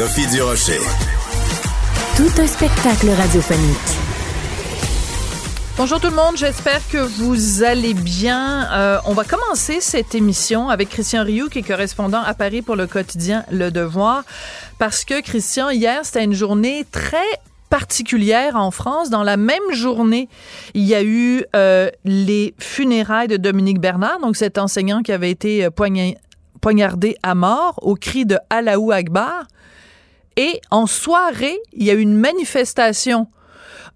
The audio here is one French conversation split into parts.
Sophie Durocher. Tout un spectacle radiophonique. Bonjour tout le monde, j'espère que vous allez bien. Euh, on va commencer cette émission avec Christian Rioux, qui est correspondant à Paris pour le quotidien Le Devoir, parce que Christian, hier, c'était une journée très particulière en France. Dans la même journée, il y a eu euh, les funérailles de Dominique Bernard, donc cet enseignant qui avait été euh, poignardé à mort au cri de Allahu Akbar. Et en soirée, il y a eu une manifestation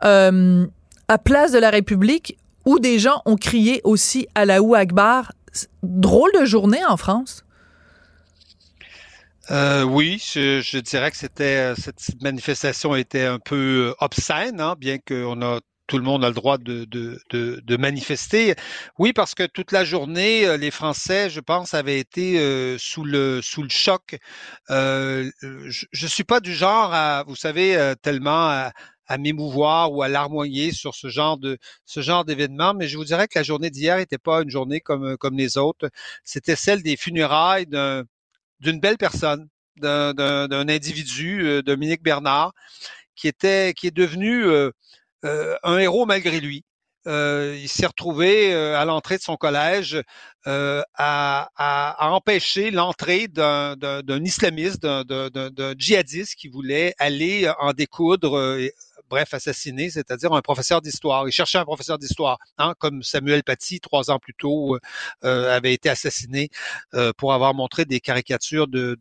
euh, à Place de la République où des gens ont crié aussi Allahu Akbar. Drôle de journée en France. Euh, oui, je, dirais que c'était cette manifestation était un peu obscène, hein, bien qu'on a tout le monde a le droit de, de, de, manifester. Oui, parce que toute la journée, euh, les Français, je pense, avaient été euh, sous le sous le choc. Euh, je, ne suis pas du genre à, vous savez, tellement à, m'émouvoir ou à larmoyer sur ce genre de ce genre d'événement, mais je vous dirais que la journée d'hier n'était pas une journée comme comme les autres. C'était celle des funérailles d'une belle personne, d'un individu, Dominique Bernard, qui était qui est devenu euh, un héros malgré lui. Euh, il s'est retrouvé euh, à l'entrée de son collège à, empêcher l'entrée d'un islamiste, d'un djihadiste qui voulait aller en découdre, bref, assassiner, c'est-à-dire un professeur d'histoire. Il cherchait un professeur d'histoire, hein, comme Samuel Paty, trois ans plus tôt, avait été assassiné pour avoir montré des caricatures de,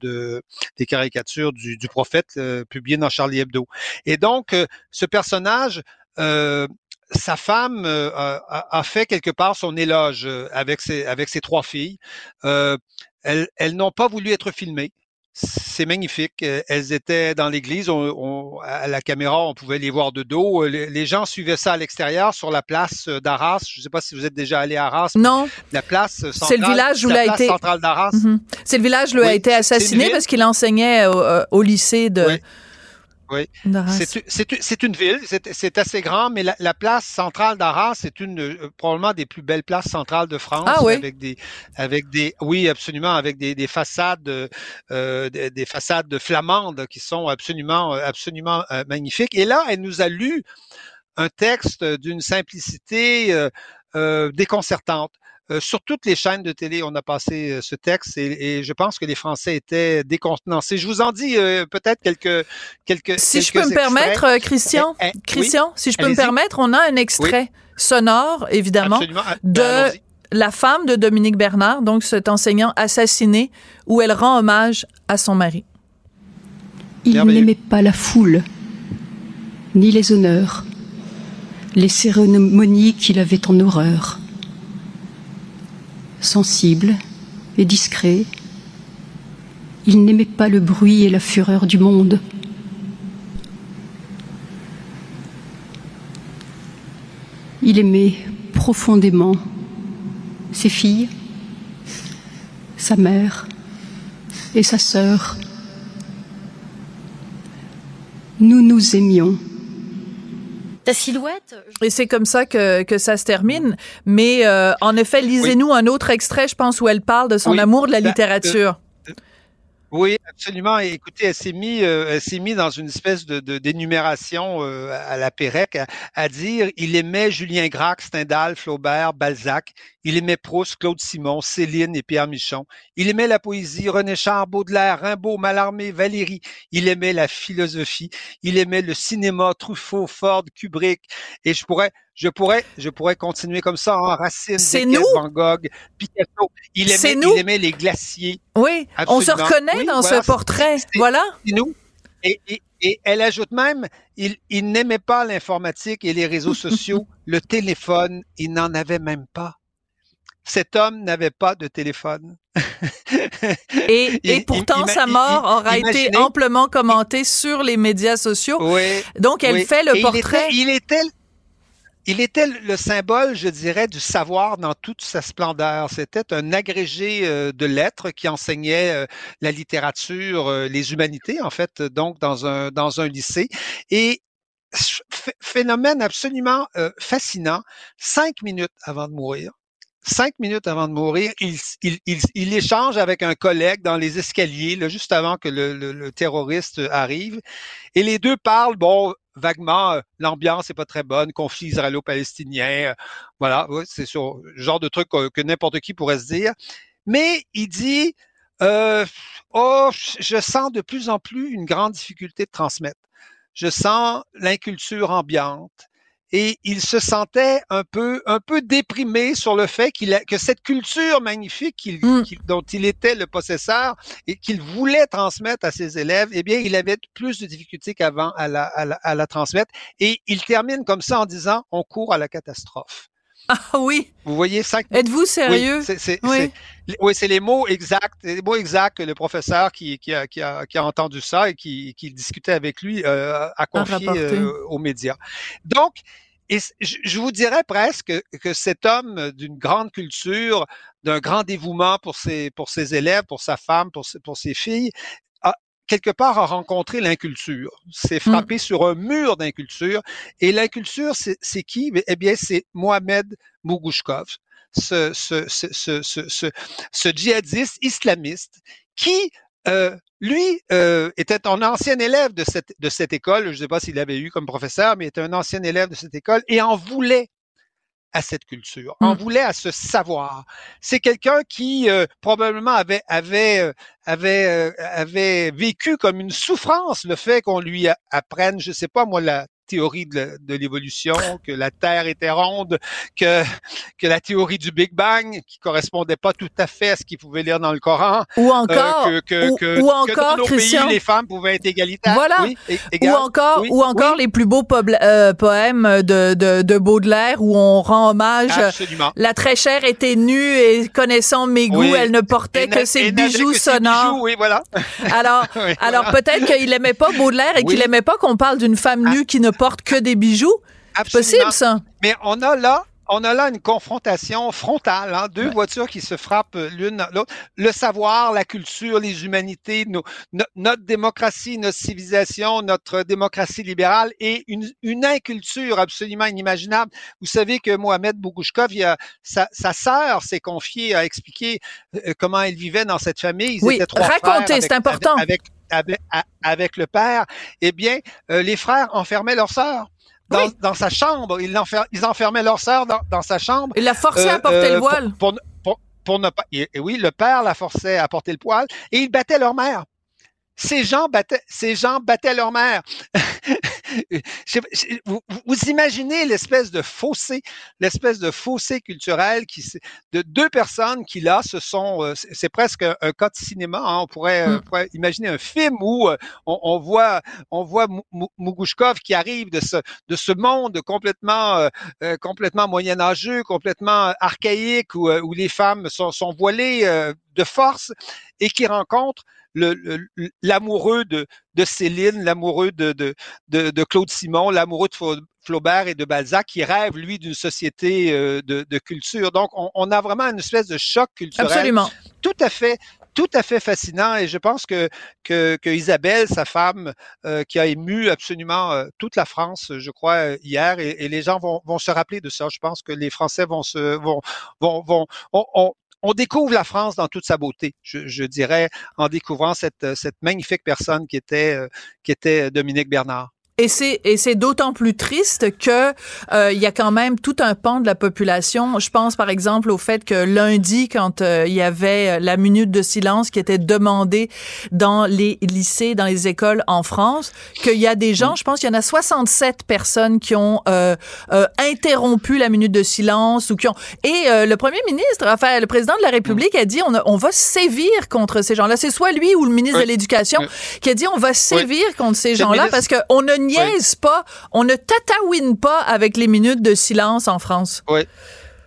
des caricatures du, du prophète publiées dans Charlie Hebdo. Et donc, ce personnage euh, sa femme euh, a, fait quelque part son éloge euh, avec ses, avec ses trois filles. elles, elles n'ont pas voulu être filmées. C'est magnifique. Elles étaient dans l'église. On, à la caméra, on pouvait les voir de dos. Les, gens suivaient ça à l'extérieur sur la place d'Arras. Je ne sais pas si vous êtes déjà allé à Arras. Non. La place centrale. C'est le village où il a été. d'Arras. C'est le village où il a été assassiné parce qu'il enseignait au, lycée de. Oui. C'est une ville, c'est assez grand, mais la, place centrale d'Arras, c'est une euh, probablement des plus belles places centrales de France, ah, oui? avec des, avec des, oui, absolument, avec des, des façades, euh, des, des, façades flamandes qui sont absolument, absolument euh, magnifiques. Et là, elle nous a lu un texte d'une simplicité euh, déconcertante. Euh, sur toutes les chaînes de télé, on a passé euh, ce texte et, je pense que les Français étaient décontenancés. Je vous en dis euh, peut-être quelques quelques. Si je peux me permettre, Christian, eh, eh, Christian, si je peux me permettre, on a un extrait sonore, évidemment, de la femme de Dominique Bernard, donc cet enseignant assassiné, où elle rend hommage à son mari. Il n'aimait pas la foule, ni les honneurs, les cérémonies qu'il avait en horreur sensible et discret. Il n'aimait pas le bruit et la fureur du monde. Il aimait profondément ses filles, sa mère et sa sœur. Nous nous aimions ta silhouette. Et c'est comme ça que, que ça se termine. Mais euh, en effet, lisez-nous un autre extrait, je pense, où elle parle de son amour de la bah, littérature. Euh, oui, absolument. écoutez, elle s'est mise, euh, mis dans une espèce de, d'énumération à la Pérec à, à, dire il aimait Julien Gracq, Stendhal, Flaubert, Balzac. Il aimait Proust, Claude Simon, Céline et Pierre Michon. Il aimait la poésie, René Char, Baudelaire, Rimbaud, Mallarmé, Valéry. Il aimait la philosophie. Il aimait le cinéma, Truffaut, Ford, Kubrick. Et je pourrais, je pourrais, je pourrais continuer comme ça, hein, Racine, Van Gogh, Picasso. Il aimait, il aimait les glaciers. Oui, on se reconnaît dans ce portrait. Voilà. C'est nous. Et, et, et, elle ajoute même, il, il n'aimait pas l'informatique et les réseaux sociaux, le téléphone, il n'en avait même pas cet homme n'avait pas de téléphone. et, et, pourtant, sa mort aura été amplement commentée sur les médias sociaux. Oui, Donc, elle fait le portrait. Il était, il était, le symbole, je dirais, du savoir dans toute sa splendeur. C'était un agrégé euh, de lettres qui enseignait euh, la littérature, euh, les humanités, en fait, donc dans un, dans un lycée. Et phénomène absolument fascinant, cinq minutes avant de mourir, cinq minutes avant de mourir, il, il, il, échange avec un collègue dans les escaliers, là, juste avant que le, le, terroriste arrive. Et les deux parlent, bon, vaguement, euh, l'ambiance est pas très bonne, conflit israélo-palestinien, euh, voilà, c'est le genre de truc que, n'importe qui pourrait se dire. Mais il dit, euh, oh, je sens de plus en plus une grande difficulté de transmettre. Je sens l'inculture ambiante et il se sentait un peu un peu déprimé sur le fait qu'il que cette culture magnifique mm. dont il était le possesseur et qu'il voulait transmettre à ses élèves, eh bien, il avait plus de difficultés qu'avant à la, à, la, transmettre. Et il termine comme ça en disant on court à la catastrophe. Ah oui. Vous voyez ça Êtes-vous sérieux? Oui, oui. c'est les mots exacts, les mots exacts que le professeur qui, qui, a, qui, a, qui a entendu ça et qui, qui discutait avec lui euh, a confié euh, aux médias. Donc, et je vous dirais presque que cet homme d'une grande culture, d'un grand dévouement pour ses, pour ses élèves, pour sa femme, pour ses, pour ses filles, a, quelque part a rencontré l'inculture, s'est mmh. frappé sur un mur d'inculture. Et l'inculture, c'est qui? Eh bien, c'est Mohamed Mougouchkov, ce, ce, ce, ce, ce djihadiste islamiste qui euh, lui euh, était un ancien élève de cette, de cette école. Je ne sais pas s'il l'avait eu comme professeur, mais était un ancien élève de cette école et en voulait à cette culture, en mmh. voulait à ce savoir. C'est quelqu'un qui euh, probablement avait avait avait avait vécu comme une souffrance le fait qu'on lui apprenne, je sais pas moi la théorie de, l'évolution, que la Terre était ronde, que, que la théorie du Big Bang, qui correspondait pas tout à fait à ce qu'il pouvait lire dans le Coran. Ou euh, encore, que, ou, que, encore, dans nos pays, les femmes pouvaient être égalitaires. Voilà. ou encore, ou encore les plus beaux euh, poèmes de, de, de, Baudelaire où on rend hommage. Absolument. La très chère était nue et connaissant mes goûts, elle ne portait que ses bijoux sonores. oui, voilà. Alors, alors peut-être qu'il aimait pas Baudelaire et qu'il aimait pas qu'on parle d'une femme nue ah. qui ne porte que des bijoux? C'est possible, ça? Mais on a là, on a là une confrontation frontale, hein, deux voitures qui se frappent l'une l'autre. Le savoir, la culture, les humanités, notre démocratie, notre civilisation, notre démocratie libérale et une, une inculture absolument inimaginable. Vous savez que Mohamed Bougouchkov, sa, sa sœur s'est confiée à expliquer euh, comment elle vivait dans cette famille. Ils oui, racontez, c'est important. Avec, avec, avec, le père. Eh bien, euh, les frères enfermaient leur sœur dans, sa chambre. Ils, ils enfermaient leur sœur dans, sa chambre. Il la forçait à porter le euh, voile. Pour, ne pas. Et, oui, le père la forçait à porter le poil et ils battaient leur mère. Ces gens battaient, ces gens battaient leur mère. vous, vous, imaginez l'espèce de fossé, l'espèce de fossé culturel qui de deux personnes qui là se sont, euh, c'est presque un, cas de cinéma. Hein, on, pourrait, euh, mmh. imaginer un film où euh, on, on voit, on voit Mugouchkov qui arrive de ce de ce monde complètement complètement moyenâgeux, complètement archaïque où, où les femmes sont, sont voilées de force et qui rencontre l'amoureux de, de Céline, l'amoureux de, de, de, Claude Simon, l'amoureux de Flaubert et de Balzac, qui rêve, lui, d'une société euh, de, de, culture. Donc, on, on, a vraiment une espèce de choc culturel. Absolument. Tout à fait tout à fait fascinant et je pense que, que, que Isabelle, sa femme, euh, qui a ému absolument euh, toute la France, je crois, hier, et, et, les gens vont, vont se rappeler de ça. Je pense que les Français vont se vont vont, vont on, on découvre la France dans toute sa beauté, je, dirais, en découvrant cette, magnifique personne qui était, euh, qui était Dominique Bernard. Et c'est et c'est d'autant plus triste que euh, il y a quand même tout un pan de la population. Je pense par exemple au fait que lundi, quand euh, il y avait la minute de silence qui était demandée dans les lycées, dans les écoles en France, qu'il y a des gens, je pense qu'il y en a 67 personnes qui ont euh, interrompu la minute de silence ou qui ont et le premier ministre, enfin le président de la République a dit on, on va sévir contre ces gens-là. C'est soit lui ou le ministre de l'Éducation qui a dit on va sévir contre ces gens-là parce que on ne niaise pas, on ne tataouine pas avec les minutes de silence en France. Oui.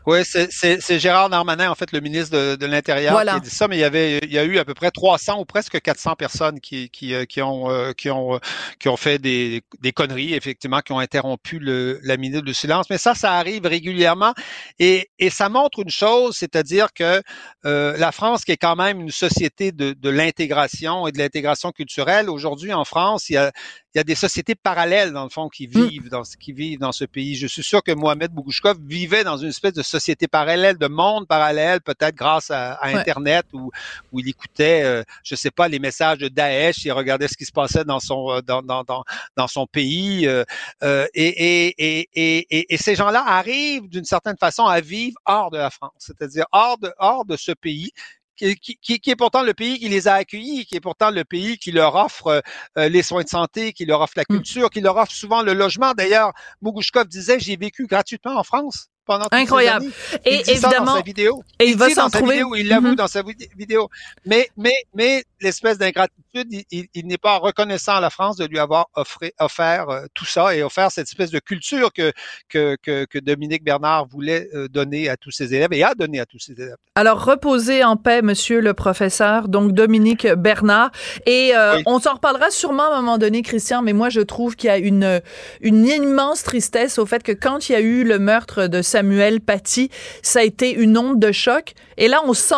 Oui, c'est Gérard Darmanin, en fait, le ministre de, de l'Intérieur, qui a dit ça, mais il y avait, il y a eu à peu près 300 ou presque 400 personnes qui, qui, euh, qui ont, euh, qui ont, qui ont fait des, des conneries, effectivement, qui ont interrompu le, la minute de silence. Mais ça, ça arrive régulièrement et, et ça montre une chose, c'est-à-dire que euh, la France, qui est quand même une société de, de l'intégration et de l'intégration culturelle, aujourd'hui en France, il y a, il y a des sociétés parallèles, dans le fond, qui mm. vivent, dans, qui vivent dans ce pays. Je suis sûr que Mohamed Bougouchkov vivait dans une espèce de société parallèle, de monde parallèle, peut-être grâce à, Internet, où, où il écoutait, euh, je sais pas, les messages de Daesh, il regardait ce qui se passait dans son, euh, dans, dans, dans, dans son pays. Euh, euh et, et, et, et, et ces gens-là arrivent d'une certaine façon à vivre hors de la France, c'est-à-dire hors de, hors de ce pays qui, qui, qui, est pourtant le pays qui les a accueillis, qui est pourtant le pays qui leur offre euh, les soins de santé, qui leur offre la mmh. culture, qui leur offre souvent le logement. D'ailleurs, Mougouchkov disait, j'ai vécu gratuitement en France pendant Incroyable. Et évidemment, dans sa vidéo. Et il, va s'en trouver. Vidéo, il l'avoue mm-hmm. dans sa vidéo. Mais, mais, mais l'espèce d'ingratitude, il, il n'est pas reconnaissant à la France de lui avoir offré, offert euh, tout ça et offert cette espèce de culture que, que, que, que Dominique Bernard voulait euh, donner à tous ses élèves et a donné à tous ses élèves. Alors, reposez en paix, monsieur le professeur, donc Dominique Bernard. Et euh, on s'en reparlera sûrement à un moment donné, Christian, mais moi, je trouve qu'il y a une, une immense tristesse au fait que quand il y a eu le meurtre de Samuel Paty, ça a été une onde de choc. Et là, on sent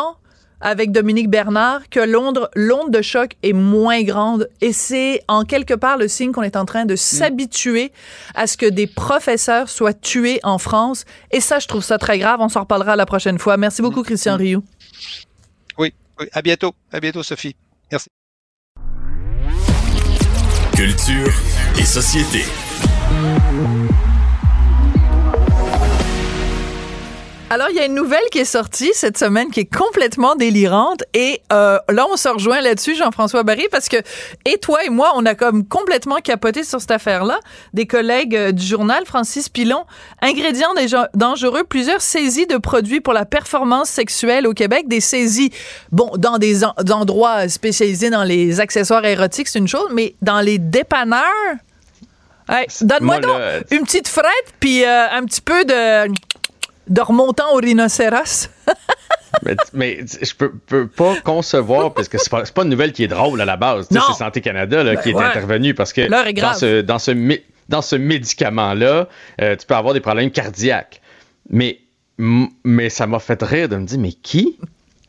avec Dominique Bernard que l'onde de choc est moins grande. Et c'est en quelque part le signe qu'on est en train de mm. s'habituer à ce que des professeurs soient tués en France. Et ça je trouve ça très grave. On s'en reparlera la prochaine fois. Merci beaucoup mm. Christian. Rioux. Oui, oui. À bientôt. À bientôt Sophie. Merci. Culture et société Alors, il y a une nouvelle qui est sortie cette semaine qui est complètement délirante et euh, là, on se rejoint là-dessus, Jean-François Barry, parce que et toi et moi, on a comme complètement capoté sur cette affaire-là. Des collègues euh, du journal, Francis Pilon, ingrédients dangereux, plusieurs saisies de produits pour la performance sexuelle au Québec, des saisies, bon, dans des endroits spécialisés dans les accessoires érotiques, c'est une chose, mais dans les dépanneurs... Donne-moi donc une petite frette, puis euh, un petit peu de de remontant au rhinocéros? mais, je peux, peux, pas concevoir, parce que c'est pas, pas une nouvelle qui est drôle à la base. C'est Santé Canada là, qui est intervenu parce que dans ce, dans ce, dans ce médicament-là, euh, tu peux avoir des problèmes cardiaques. Mais, mais ça m'a fait rire de me dire, mais qui,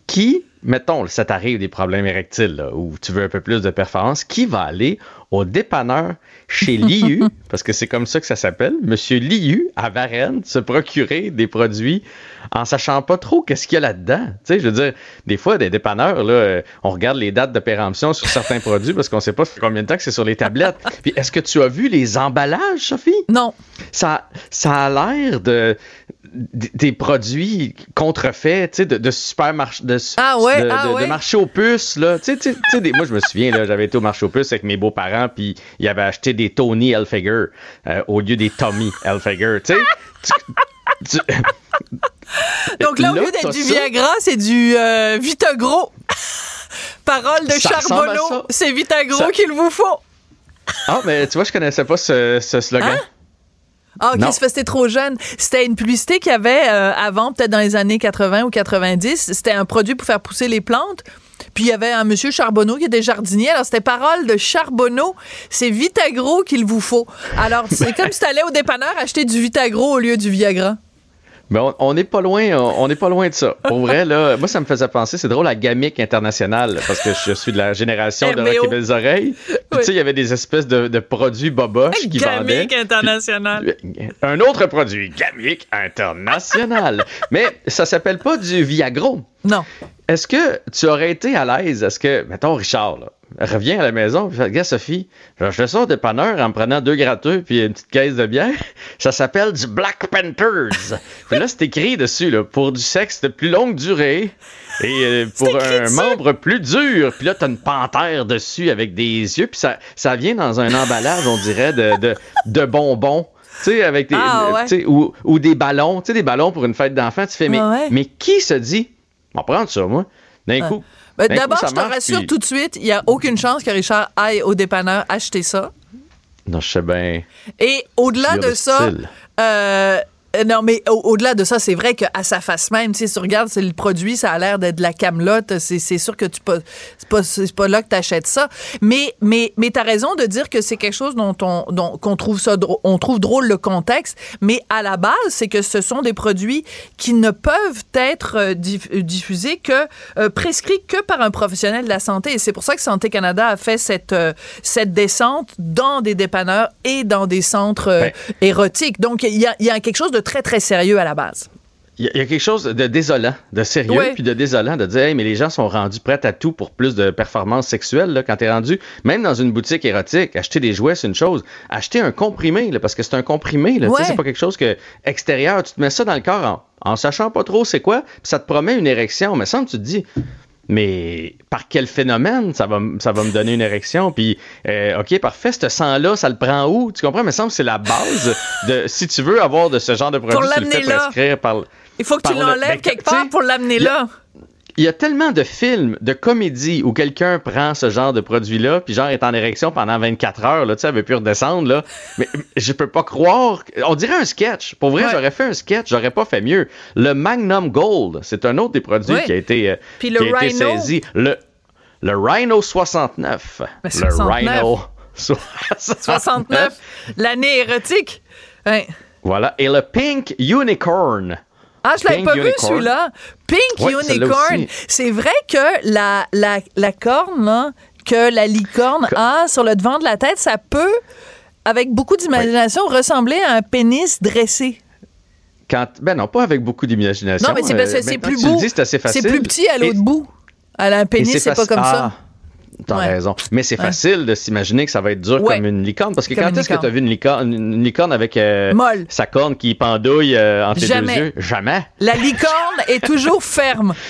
qui, mettons, ça t'arrive des problèmes érectiles, ou tu veux un peu plus de performance, qui va aller au dépanneur chez Liu, parce que c'est comme ça que ça s'appelle, Monsieur Liu à Varennes, se procurer des produits en sachant pas trop qu'est-ce qu'il y a là-dedans. Tu sais, je veux dire, des fois, des dépanneurs, là, euh, on regarde les dates de péremption sur certains produits parce qu'on sait pas combien de temps que c'est sur les tablettes. Puis est-ce que tu as vu les emballages, Sophie? Non. Ça, ça a l'air de des produits contrefaits, tu sais, de, de supermarché, de, ah ouais, ah de, marché aux puces, là. Tu sais, moi, je me souviens, là, j'avais été au marché aux puces avec mes beaux-parents, puis ils avaient acheté des Tony Elfiger euh, au lieu des Tommy Elfiger, tu sais. Donc là, au lieu d'être du Viagra, c'est du euh, Vitagro. Parole de Charbonneau, c'est Vitagro qu'il vous faut. ah, mais tu vois, je connaissais pas ce, slogan. Hein? Ah, ok, c'était trop jeune. C'était une publicité qu'il y avait euh, avant, peut-être dans les années 80 ou 90. C'était un produit pour faire pousser les plantes. Puis il y avait un monsieur Charbonneau qui était jardinier. Alors c'était parole de Charbonneau. C'est Vitagro qu'il vous faut. Alors c'est comme si tu allais au dépanneur acheter du Vitagro au lieu du Viagra. Mais on n'est pas loin, on n'est pas loin de ça. Pour vrai, là, moi, ça me faisait penser, c'est drôle, à Gamic International, parce que je suis de la génération de Rocky Belles Oreilles. tu sais, il y avait des espèces de, produits boboches qui vendaient. Gamic International. Un autre produit, Gamic International. Mais ça s'appelle pas du Viagro. Non. Est-ce que tu aurais été à l'aise? Est-ce que, mettons, Richard, là, reviens à la maison, puis gars, Sophie, je fais ça au dépanneur en prenant deux gratteux puis une petite caisse de bière. Ça s'appelle du Black Panthers. puis là, c'est écrit dessus, là, pour du sexe de plus longue durée et euh, pour un membre plus dur. Puis là, t'as une panthère dessus avec des yeux, puis ça, ça vient dans un emballage, on dirait, de, de, de bonbons. Tu sais, avec des, ah, ou, ou, des ballons, tu sais, des ballons pour une fête d'enfant. Tu fais, mais, mais qui se dit, on va prendre ça, moi, d'un coup. Ben, d'abord, je te rassure tout de suite, il n'y a aucune chance que Richard aille au dépanneur acheter ça. Non, je sais bien. Et au-delà de ça, Euh, non, mais au-delà de ça, c'est vrai qu'à sa face même, si tu regardes c'est le produit, ça a l'air d'être de la camelote. C'est sûr que tu pas, c'est pas, pas là que tu achètes ça. Mais, mais, mais tu as raison de dire que c'est quelque chose dont on, dont, qu'on trouve ça, on trouve drôle le contexte. Mais à la base, c'est que ce sont des produits qui ne peuvent être euh, euh, diffusés que, prescrits que par un professionnel de la santé. Et c'est pour ça que Santé Canada a fait cette, cette descente dans des dépanneurs et dans des centres ben. érotiques. Donc, il y a, y a quelque chose de très, très sérieux à la base. Il y, a quelque chose de désolant, de sérieux, puis de désolant de dire, mais les gens sont rendus prêts à tout pour plus de performances sexuelles. Là, quand tu es rendu, même dans une boutique érotique, acheter des jouets, c'est une chose. Acheter un comprimé, là, parce que c'est un comprimé, là, c'est pas quelque chose que extérieur. Tu te mets ça dans le corps en, en sachant pas trop c'est quoi, puis ça te promet une érection. Mais ça, tu te dis, mais par quel phénomène ça va, ça va me donner une érection? Puis, euh, OK, parfait, ce sang-là, ça le prend où? Tu comprends? Mais ça me semble que c'est la base de, si tu veux avoir de ce genre de produit, tu le fais prescrire par... Il faut que tu l'enlèves ben, quelque part pour l'amener là il y a tellement de films, de comédies où quelqu'un prend ce genre de produit-là, puis genre est en érection pendant 24 heures, là, tu sais, elle veut plus redescendre, là. Mais je peux pas croire. On dirait un sketch. Pour vrai, j'aurais fait un sketch, j'aurais pas fait mieux. Le Magnum Gold, c'est un autre des produits qui a été, euh, qui a été saisi. Le, le Rhino 69. Le Rhino 69. L'année érotique. Voilà. Et le Pink Unicorn. Ah, je l'avais pas vu celui-là. Pink Unicorn. C'est vrai que la, la, la corne que la licorne a sur le devant de la tête, ça peut, avec beaucoup d'imagination, ressembler à un pénis dressé. Quand, ben non, pas avec beaucoup d'imagination. Non, mais c'est euh, c'est plus beau. C'est plus petit à l'autre bout. À un pénis, c'est pas comme ça. T'as raison. Mais c'est facile de s'imaginer que ça va être dur comme une licorne. Parce que quand est-ce que tu as vu une licorne, une licorne avec euh, sa corne qui pendouille euh, entre tes deux yeux? Jamais. La licorne est toujours ferme.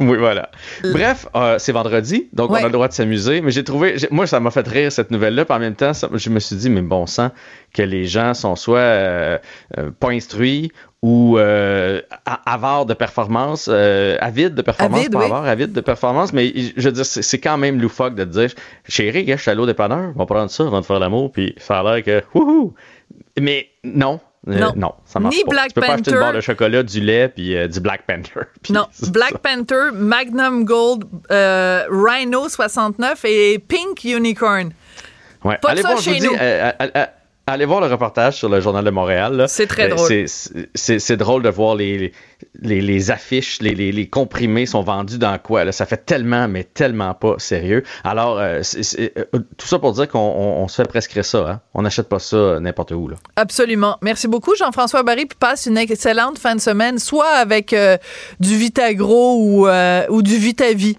Oui, voilà. Bref, euh, c'est vendredi, donc on a le droit de s'amuser. Mais j'ai trouvé, moi, ça m'a fait rire cette nouvelle-là. Puis en même temps, je me suis dit, mais bon sang, que les gens sont soit euh, euh, pas instruits ou avares de performance, avides de performance, pas de performance. Mais je veux dire, c'est quand même loufoque de te dire, chérie, je suis à l'eau dépanneur, on va prendre ça avant de faire l'amour, puis ça a l'air que, wouhou! Mais non, euh, non. ça marche Ni pas. Black tu peux pas acheter une barre de chocolat, du lait puis euh, du Black Panther. non, Black Panther, Magnum Gold, euh, Rhino 69 et Pink Unicorn. Ouais. Pas Allez ça voir, chez nous. Dis, Allez voir le reportage sur le Journal de Montréal. C'est très drôle. C'est drôle de voir les, les, les affiches, les, les, comprimés sont vendus dans quoi. Là. Ça fait tellement, mais tellement pas sérieux. Alors, euh, euh, tout ça pour dire qu'on se fait prescrire ça. Hein. On n'achète pas ça n'importe où. Là. Absolument. Merci beaucoup, Jean-François Barry. Puis passe une excellente fin de semaine, soit avec euh, du Vitagro ou, ou du Vitavie.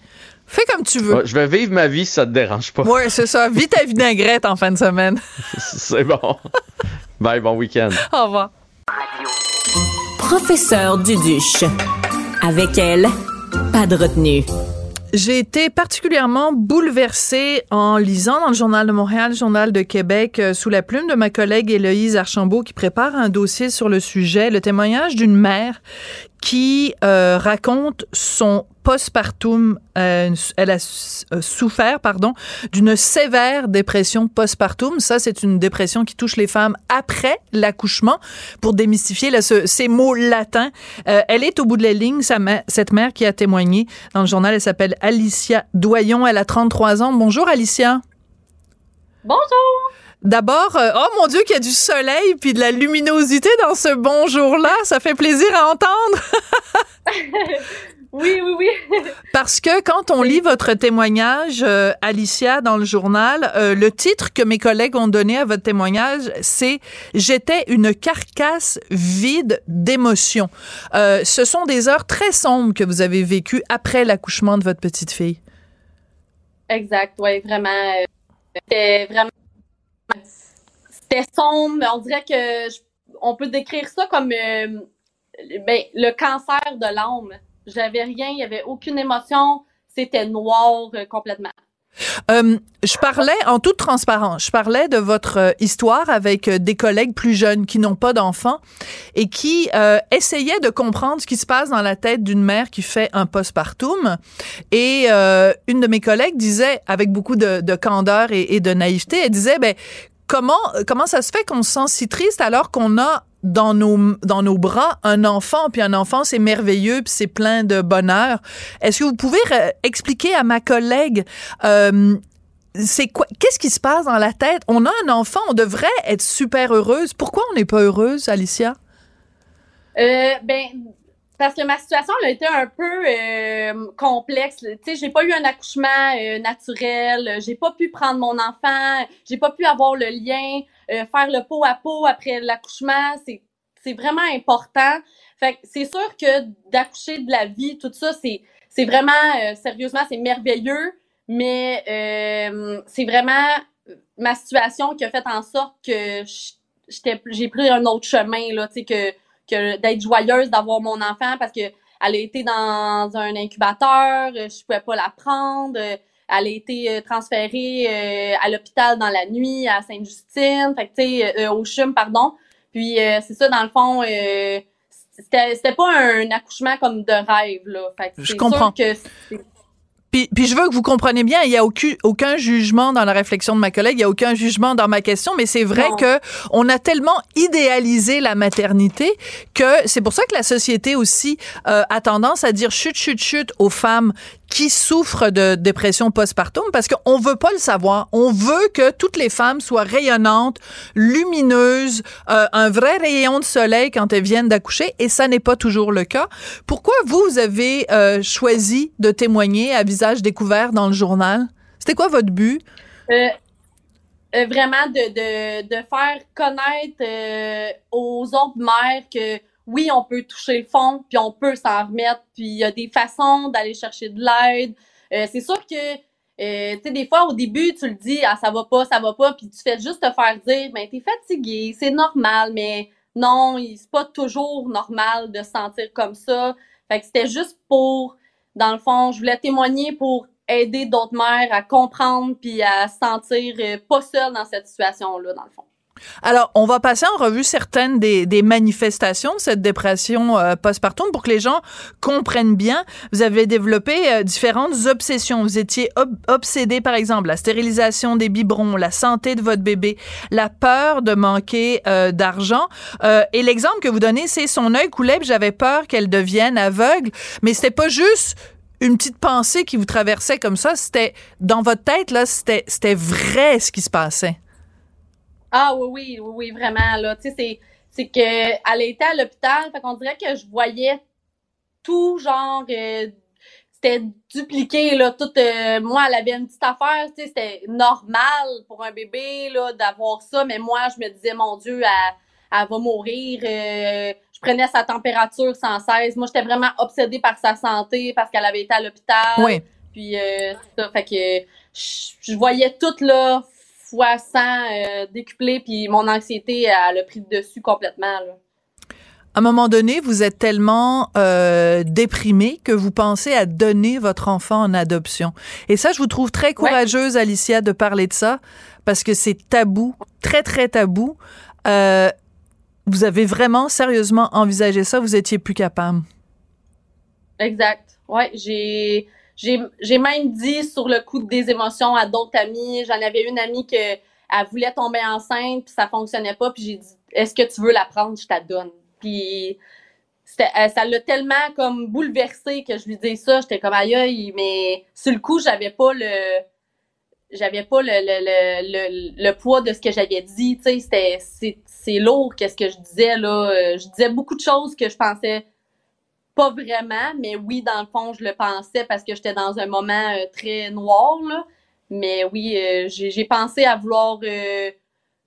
Fais comme tu veux. je vais vivre ma vie si ça te dérange pas. Oui, c'est ça. Vis ta vinaigrette en fin de semaine. c'est bon. Bye, bon week-end. Au revoir. Professeur Duduche. Avec elle, pas de retenue. J'ai été particulièrement bouleversée en lisant dans le Journal de Montréal, le Journal de Québec, euh, sous la plume de ma collègue Héloïse Archambault, qui prépare un dossier sur le sujet, le témoignage d'une mère qui euh, raconte son postpartum. Euh, elle a euh, souffert, pardon, d'une sévère dépression postpartum. Ça, c'est une dépression qui touche les femmes après l'accouchement. Pour démystifier ces mots latins, elle est au bout de la ligne. cette mère qui a témoigné dans le journal, elle s'appelle Alicia Doyon. Elle a 33 ans. Bonjour, Alicia. Bonjour. D'abord, euh, oh mon Dieu, qu'il y a du soleil puis de la luminosité dans ce bonjour-là. Ça fait plaisir à entendre. oui, oui, oui. Parce que quand on lit votre témoignage, euh, Alicia, dans le journal, euh, le titre que mes collègues ont donné à votre témoignage, c'est J'étais une carcasse vide d'émotions. ce sont des heures très sombres que vous avez vécues après l'accouchement de votre petite fille. Exact, oui, vraiment. C'était vraiment c'était sombre. On dirait que on peut décrire ça comme euh, ben, le cancer de l'âme. J'avais rien, il n'y avait aucune émotion. C'était noir euh, complètement. Euh, je parlais en toute transparence, je parlais de votre histoire avec des collègues plus jeunes qui n'ont pas d'enfants et qui essayaient de comprendre ce qui se passe dans la tête d'une mère qui fait un postpartum. Et une de mes collègues disait, avec beaucoup de, candeur et, et, de naïveté, elle disait, ben comment, comment ça se fait qu'on se sent si triste alors qu'on a dans nos dans nos bras un enfant, puis un enfant c'est merveilleux, puis c'est plein de bonheur. Est-ce que vous pouvez expliquer à ma collègue euh, c'est quoi Qu'est-ce qui se passe dans la tête? On a un enfant, on devrait être super heureuse. Pourquoi on n'est pas heureuse, Alicia? Euh, Ben parce que ma situation a été un peu euh, complexe. Tu sais, j'ai pas eu un accouchement euh, naturel, j'ai pas pu prendre mon enfant, j'ai pas pu avoir le lien, euh, faire le pot à pot après l'accouchement, c'est c'est vraiment important. Fait c'est sûr que d'accoucher de la vie, tout ça, c'est c'est vraiment sérieusement, c'est merveilleux, mais c'est vraiment ma situation qui a fait en sorte que j'étais j'ai pris un autre chemin là, tu sais que que d'être joyeuse d'avoir mon enfant parce que elle a été dans un incubateur, euh, je pouvais pas la prendre. Euh, elle a été euh, transférée à l'hôpital dans la nuit à Sainte-Justine, fait tu sais, au CHUM, pardon. Puis c'est ça, dans le fond, c'était, pas un accouchement comme de rêve, là. Fait je comprends. que puis, je veux que vous compreniez bien, il n'y a aucun, aucun jugement dans la réflexion de ma collègue, il n'y a aucun jugement dans ma question, mais c'est vrai que on a tellement idéalisé la maternité que c'est pour ça que la société aussi euh, a tendance à dire chut, chut, chut aux femmes qui souffrent de dépression postpartum parce qu'on veut pas le savoir. On veut que toutes les femmes soient rayonnantes, lumineuses, euh, un vrai rayon de soleil quand elles viennent d'accoucher et ça n'est pas toujours le cas. Pourquoi vous avez euh, choisi de témoigner à visage découvert dans le journal? C'était quoi votre but? Euh, vraiment de, de, de, faire connaître aux autres mères que oui, on peut toucher le fond, puis on peut s'en remettre, puis il y a des façons d'aller chercher de l'aide. Euh, c'est sûr que, euh, tu sais, des fois, au début, tu le dis, ah, ça va pas, ça va pas, puis tu fais juste te faire dire, ben, t'es fatigué, c'est normal, mais non, c'est pas toujours normal de se sentir comme ça. Fait que c'était juste pour, dans le fond, je voulais témoigner pour aider d'autres mères à comprendre puis à se sentir euh, pas seule dans cette situation-là, dans le fond. Alors, on va passer en revue certaines des, manifestations de cette dépression euh, postpartum pour que les gens comprennent bien. Vous avez développé euh, différentes obsessions. Vous étiez obsédé, par exemple, la stérilisation des biberons, la santé de votre bébé, la peur de manquer euh, d'argent. et l'exemple que vous donnez, c'est son œil coulait, j'avais peur qu'elle devienne aveugle. Mais c'était pas juste une petite pensée qui vous traversait comme ça. C'était dans votre tête là, c'était vrai ce qui se passait. Ah oui, oui, oui, oui, vraiment, là. Tu sais, c'est, qu'elle était à l'hôpital, fait qu'on dirait que je voyais tout, genre, euh, c'était dupliqué, là, tout, euh, moi, elle avait une petite affaire, tu sais, c'était normal pour un bébé, là, d'avoir ça, mais moi, je me disais, mon Dieu, elle, elle va mourir, euh, je prenais sa température sans cesse, moi, j'étais vraiment obsédée par sa santé, parce qu'elle avait été à l'hôpital. Oui. Puis, ça, fait que je voyais tout, là, fois 100 euh, décuplé, puis mon anxiété, elle a pris le dessus complètement. À un moment donné, vous êtes tellement euh, déprimé que vous pensez à donner votre enfant en adoption. Et ça, je vous trouve très courageuse, Alicia, de parler de ça, parce que c'est tabou, très, très tabou. Euh, vous avez vraiment sérieusement envisagé ça, vous étiez plus capable. Exact. Ouais, j'ai j'ai même dit sur le coup des émotions à d'autres amis. J'en avais une amie que elle voulait tomber enceinte puis ça fonctionnait pas puis j'ai dit est-ce que tu veux la prendre? Je t'adonne puis euh, ça l'a tellement comme bouleversé que je lui disais ça. J'étais comme aïe mais sur le coup j'avais pas le j'avais pas le, le, le, le, poids de ce que j'avais dit tu sais. C'est lourd qu'est-ce que je disais là. Euh, je disais beaucoup de choses que je pensais pas vraiment, mais oui, dans le fond, je le pensais parce que j'étais dans un moment euh, très noir, là. Mais oui, euh, j'ai pensé à vouloir euh,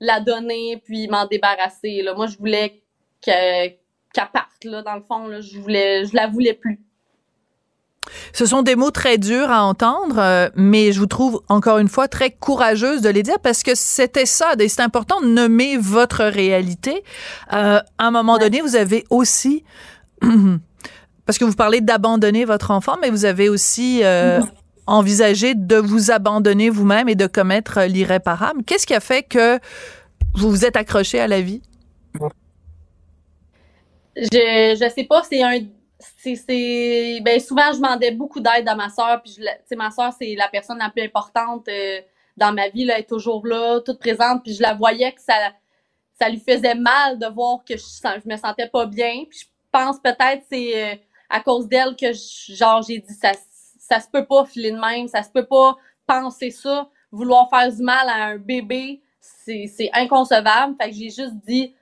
la donner puis m'en débarrasser. Là. Moi, je voulais qu'elle parte, là, dans le fond. Là. Je voulais, je la voulais plus. Ce sont des mots très durs à entendre, mais je vous trouve encore une fois très courageuse de les dire parce que c'était ça. C'est important de nommer votre réalité. à un moment donné, vous avez aussi Parce que vous parlez d'abandonner votre enfant, mais vous avez aussi euh, envisagé de vous abandonner vous-même et de commettre l'irréparable. Qu'est-ce qui a fait que vous vous êtes accroché à la vie? Je, je sais pas, c'est un c'est ben souvent je demandais beaucoup d'aide à ma soeur puis je ma soeur c'est la personne la plus importante euh, dans ma vie là elle est toujours là toute présente puis je la voyais que ça ça lui faisait mal de voir que je, je me sentais pas bien. Puis je pense peut-être c'est euh, à cause d'elle que genre j'ai dit ça ça se peut pas filer de même, ça se peut pas penser ça, vouloir faire du mal à un bébé, c'est inconcevable. Fait que j'ai juste dit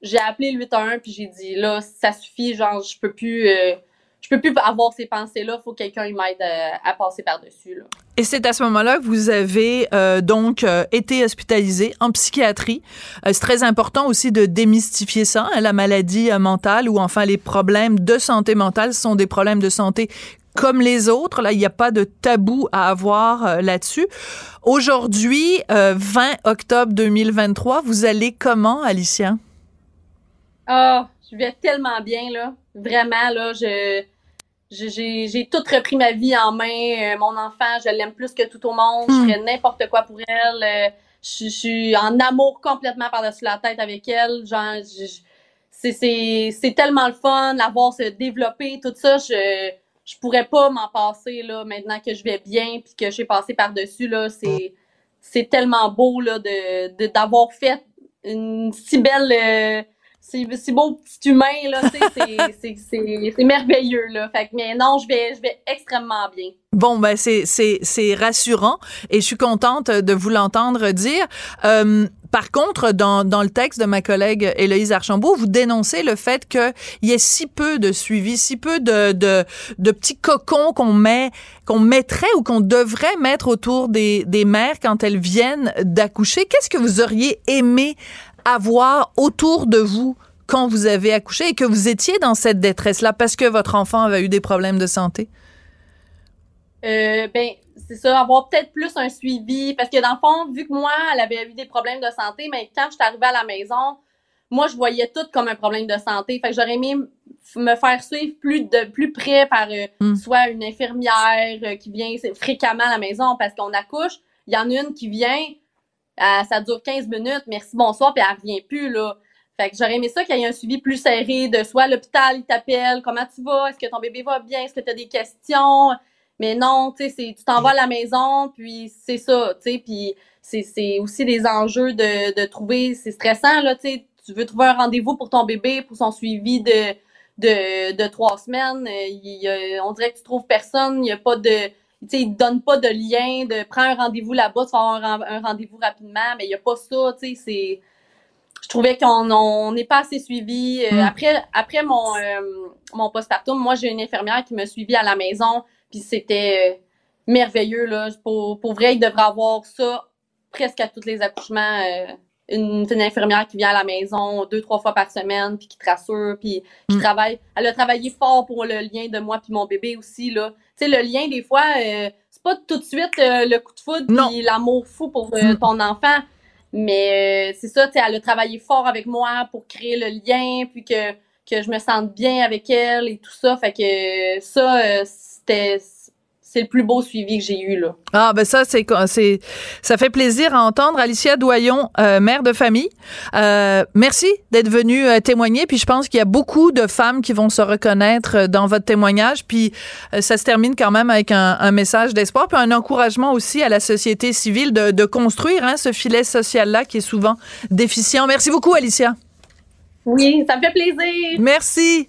j'ai appelé le 811 puis j'ai dit là ça suffit genre je peux plus euh, je peux plus avoir ces pensées-là, il faut que quelqu'un m'aide euh, à, passer par-dessus. Et c'est à ce moment-là que vous avez euh, donc euh, été hospitalisé en psychiatrie. c'est très important aussi de démystifier ça, hein, la maladie mentale ou enfin les problèmes de santé mentale sont des problèmes de santé comme les autres. Là, il n'y a pas de tabou à avoir là-dessus. Aujourd'hui, 20 octobre 2023, vous allez comment, Alicia? oh, je vais tellement bien, là. Vraiment, là, je j'ai tout repris ma vie en main. Euh, mon enfant, je l'aime plus que tout au monde. Je hmm. ferais n'importe quoi pour elle. Euh, je, suis en amour complètement par-dessus la tête avec elle. Genre, c'est tellement le fun, la voir se développer, tout ça. Je, je pourrais pas m'en passer là maintenant que je vais bien puis que j'ai passé par-dessus. C'est tellement beau là de d'avoir fait une si belle euh, c'est beau petit humain, là, c'est merveilleux, là. Fait que, mais non, je vais, je vais extrêmement bien. Bon, ben, c'est rassurant et je suis contente de vous l'entendre dire. Euh, par contre, dans, dans le texte de ma collègue Héloïse Archambault, vous dénoncez le fait qu'il y ait si peu de suivi, si peu de, de, de petits cocons qu'on met, qu'on mettrait ou qu'on devrait mettre autour des, des mères quand elles viennent d'accoucher. Qu'est-ce que vous auriez aimé avoir autour de vous quand vous avez accouché et que vous étiez dans cette détresse-là parce que votre enfant avait eu des problèmes de santé? Euh, ben, c'est ça, avoir peut-être plus un suivi. Parce que dans le fond, vu que moi, elle avait eu des problèmes de santé, mais quand je suis arrivée à la maison, moi, je voyais tout comme un problème de santé. Fait que j'aurais aimé me faire suivre plus de plus près par euh, hmm. soit une infirmière euh, qui vient fréquemment à la maison parce qu'on accouche. Il y en a une qui vient, euh, ça dure 15 minutes, merci, bonsoir, puis elle revient plus, là. Fait que j'aurais aimé ça qu'il y ait un suivi plus serré de soit l'hôpital, il t'appelle, comment tu vas, est-ce que ton bébé va bien, est-ce que tu as des questions? Mais non, tu sais, tu t'en vas à la maison, puis c'est ça, tu sais, puis c'est aussi des enjeux de, de trouver, c'est stressant, là, tu sais, tu veux trouver un rendez-vous pour ton bébé, pour son suivi de, de, de trois semaines, il, on dirait que tu trouves personne, il n'y a pas de sais, ils donnent pas de lien, de prendre un rendez-vous là-bas, tu vas avoir un, rendez-vous rapidement, mais il y a pas ça, tu sais, c'est je trouvais qu'on n'est pas assez suivi. Euh, mm. Après, après mon, euh, mon postpartum, moi, j'ai une infirmière qui me suivit à la maison, puis c'était euh, merveilleux, là. Pour, pour vrai, il devrait avoir ça presque à tous les accouchements. Une, une, infirmière qui vient à la maison deux, trois fois par semaine, puis qui te rassure, puis qui mm. travaille. Elle a travaillé fort pour le lien de moi puis mon bébé aussi, là sais, le lien, des fois, euh, c'est pas tout de suite euh, le coup de foudre puis l'amour fou pour euh, mm. ton enfant. Mais c'est ça, tu sais, elle a travaillé fort avec moi pour créer le lien, puis que, que je me sente bien avec elle et tout ça. Fait que ça, c'était c'est le plus beau suivi que j'ai eu là. Ah ben ça c'est c'est ça fait plaisir à entendre Alicia Doyon euh, mère de famille. Euh, merci d'être venue euh, témoigner puis je pense qu'il y a beaucoup de femmes qui vont se reconnaître dans votre témoignage puis ça se termine quand même avec un, message d'espoir puis un encouragement aussi à la société civile de, de construire hein, ce filet social là qui est souvent déficient. Merci beaucoup Alicia. Oui, ça me fait plaisir. Merci.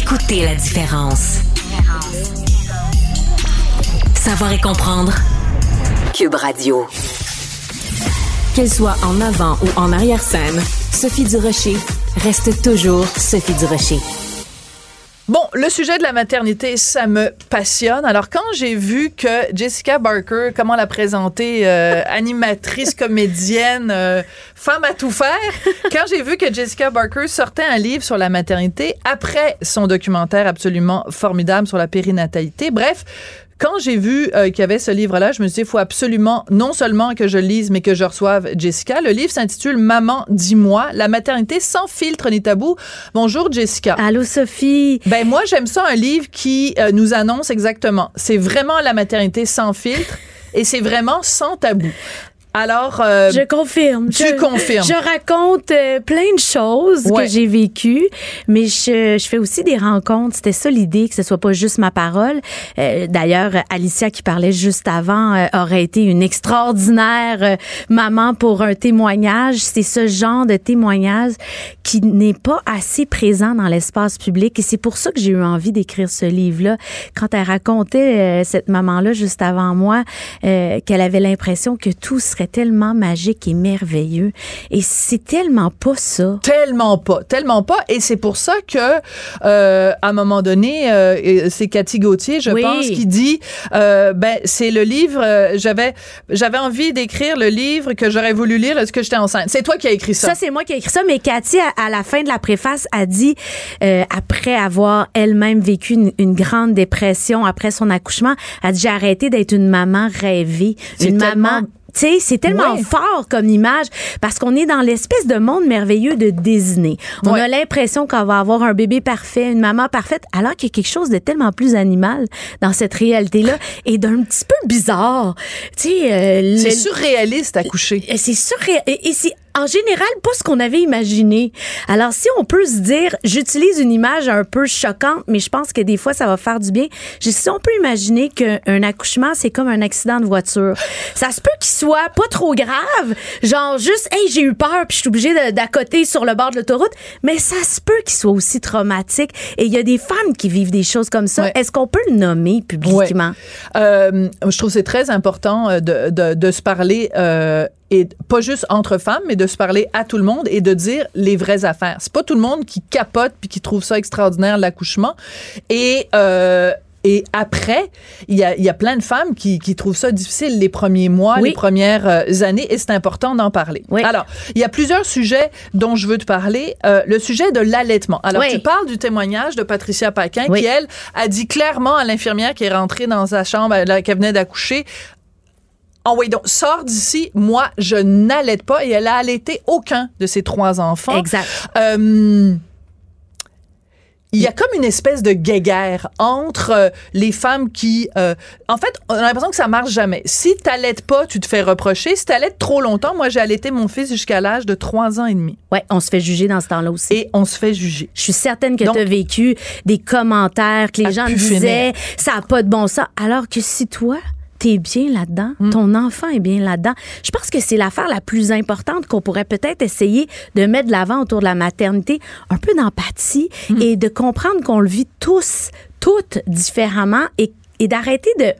Écoutez la différence. Savoir et comprendre. Cube Radio. Qu'elle soit en avant ou en arrière-scène, Sophie Durocher reste toujours Sophie Durocher. Bon, le sujet de la maternité, ça me passionne. Alors, quand j'ai vu que Jessica Barker, comment la présenter, euh, animatrice, comédienne, euh, femme à tout faire, quand j'ai vu que Jessica Barker sortait un livre sur la maternité après son documentaire absolument formidable sur la périnatalité, bref, quand j'ai vu euh, qu'il y avait ce livre-là, je me suis dit, il faut absolument non seulement que je lise, mais que je reçoive Jessica. Le livre s'intitule Maman, dis-moi, la maternité sans filtre ni tabou. Bonjour Jessica. Allô Sophie. Ben moi j'aime ça un livre qui euh, nous annonce exactement. C'est vraiment la maternité sans filtre et c'est vraiment sans tabou. Alors, euh, je confirme. Tu confirmes. Je raconte euh, plein de choses que j'ai vécues, mais je, je, fais aussi des rencontres. C'était ça l'idée, que ce soit pas juste ma parole. Euh, D'ailleurs, Alicia qui parlait juste avant euh, aurait été une extraordinaire maman pour un témoignage. C'est ce genre de témoignage qui n'est pas assez présent dans l'espace public, et c'est pour ça que j'ai eu envie d'écrire ce livre-là. Quand elle racontait cette maman-là juste avant moi, qu'elle avait l'impression que tout serait tellement magique et merveilleux. Et c'est tellement pas ça. Tellement pas, tellement pas. Et c'est pour ça que, euh, à un moment donné, euh, c'est Cathy Gauthier, je pense, qui dit, euh, ben c'est le livre. Euh, j'avais, j'avais envie d'écrire le livre que j'aurais voulu lire lorsque j'étais enceinte? C'est toi qui as écrit ça. Ça c'est moi qui ai écrit ça. Mais Cathy, à, la fin de la préface, a dit, après avoir elle-même vécu une, une, grande dépression après son accouchement, a dit j'ai arrêté d'être une maman rêvée, une maman c'est tellement fort comme image parce qu'on est dans l'espèce de monde merveilleux de Disney. On a l'impression qu'on va avoir un bébé parfait, une maman parfaite, alors qu'il y a quelque chose de tellement plus animal dans cette réalité-là et d'un petit peu bizarre. Euh, c'est surréaliste à coucher. C'est surréaliste. Et, et c'est en général pas ce qu'on avait imaginé. Alors si on peut se dire, j'utilise une image un peu choquante, mais je pense que des fois ça va faire du bien. Si on peut imaginer qu'un accouchement c'est comme un accident de voiture, ça se peut qu'il soit pas trop grave, genre juste hey j'ai eu peur puis je suis obligée d'accoter sur le bord de l'autoroute, mais ça se peut qu'il soit aussi traumatique. Et il y a des femmes qui vivent des choses comme ça. Est-ce qu'on peut le nommer publiquement? Euh, Je trouve c'est très important euh, de, de, de se parler euh, et pas juste entre femmes, mais de se parler à tout le monde et de dire les vraies affaires. C'est pas tout le monde qui capote puis qui trouve ça extraordinaire l'accouchement. Et euh, et après, il y a, y a, plein de femmes qui, qui, trouvent ça difficile les premiers mois, les premières euh, années, et c'est important d'en parler. Oui. Alors, il y a plusieurs sujets dont je veux te parler. Euh, le sujet de l'allaitement. Alors, tu parles du témoignage de Patricia Paquin, qui, elle, a dit clairement à l'infirmière qui est rentrée dans sa chambre, qu'elle venait d'accoucher, Oh oui, donc sors d'ici. Moi, je n'allaite pas et elle a allaité aucun de ses trois enfants. Exact. Euh, il y a comme une espèce de guéguerre entre euh, les femmes qui... Euh, en fait, on a l'impression que ça marche jamais. Si t'allaites pas, tu te fais reprocher. Si t'allaites trop longtemps, moi, j'ai allaité mon fils jusqu'à l'âge de trois ans et demi. Ouais, on se fait juger dans ce temps-là aussi. Et on se fait juger. Je suis certaine que tu as vécu des commentaires que les gens disaient, ça a pas de bon sens. Alors que si toi, t'es bien là-dedans, hmm. ton enfant est bien là-dedans. Je pense que c'est l'affaire la plus importante qu'on pourrait peut-être essayer de mettre de l'avant autour de la maternité, un peu d'empathie hmm. et de comprendre qu'on le vit tous, toutes différemment et, et d'arrêter de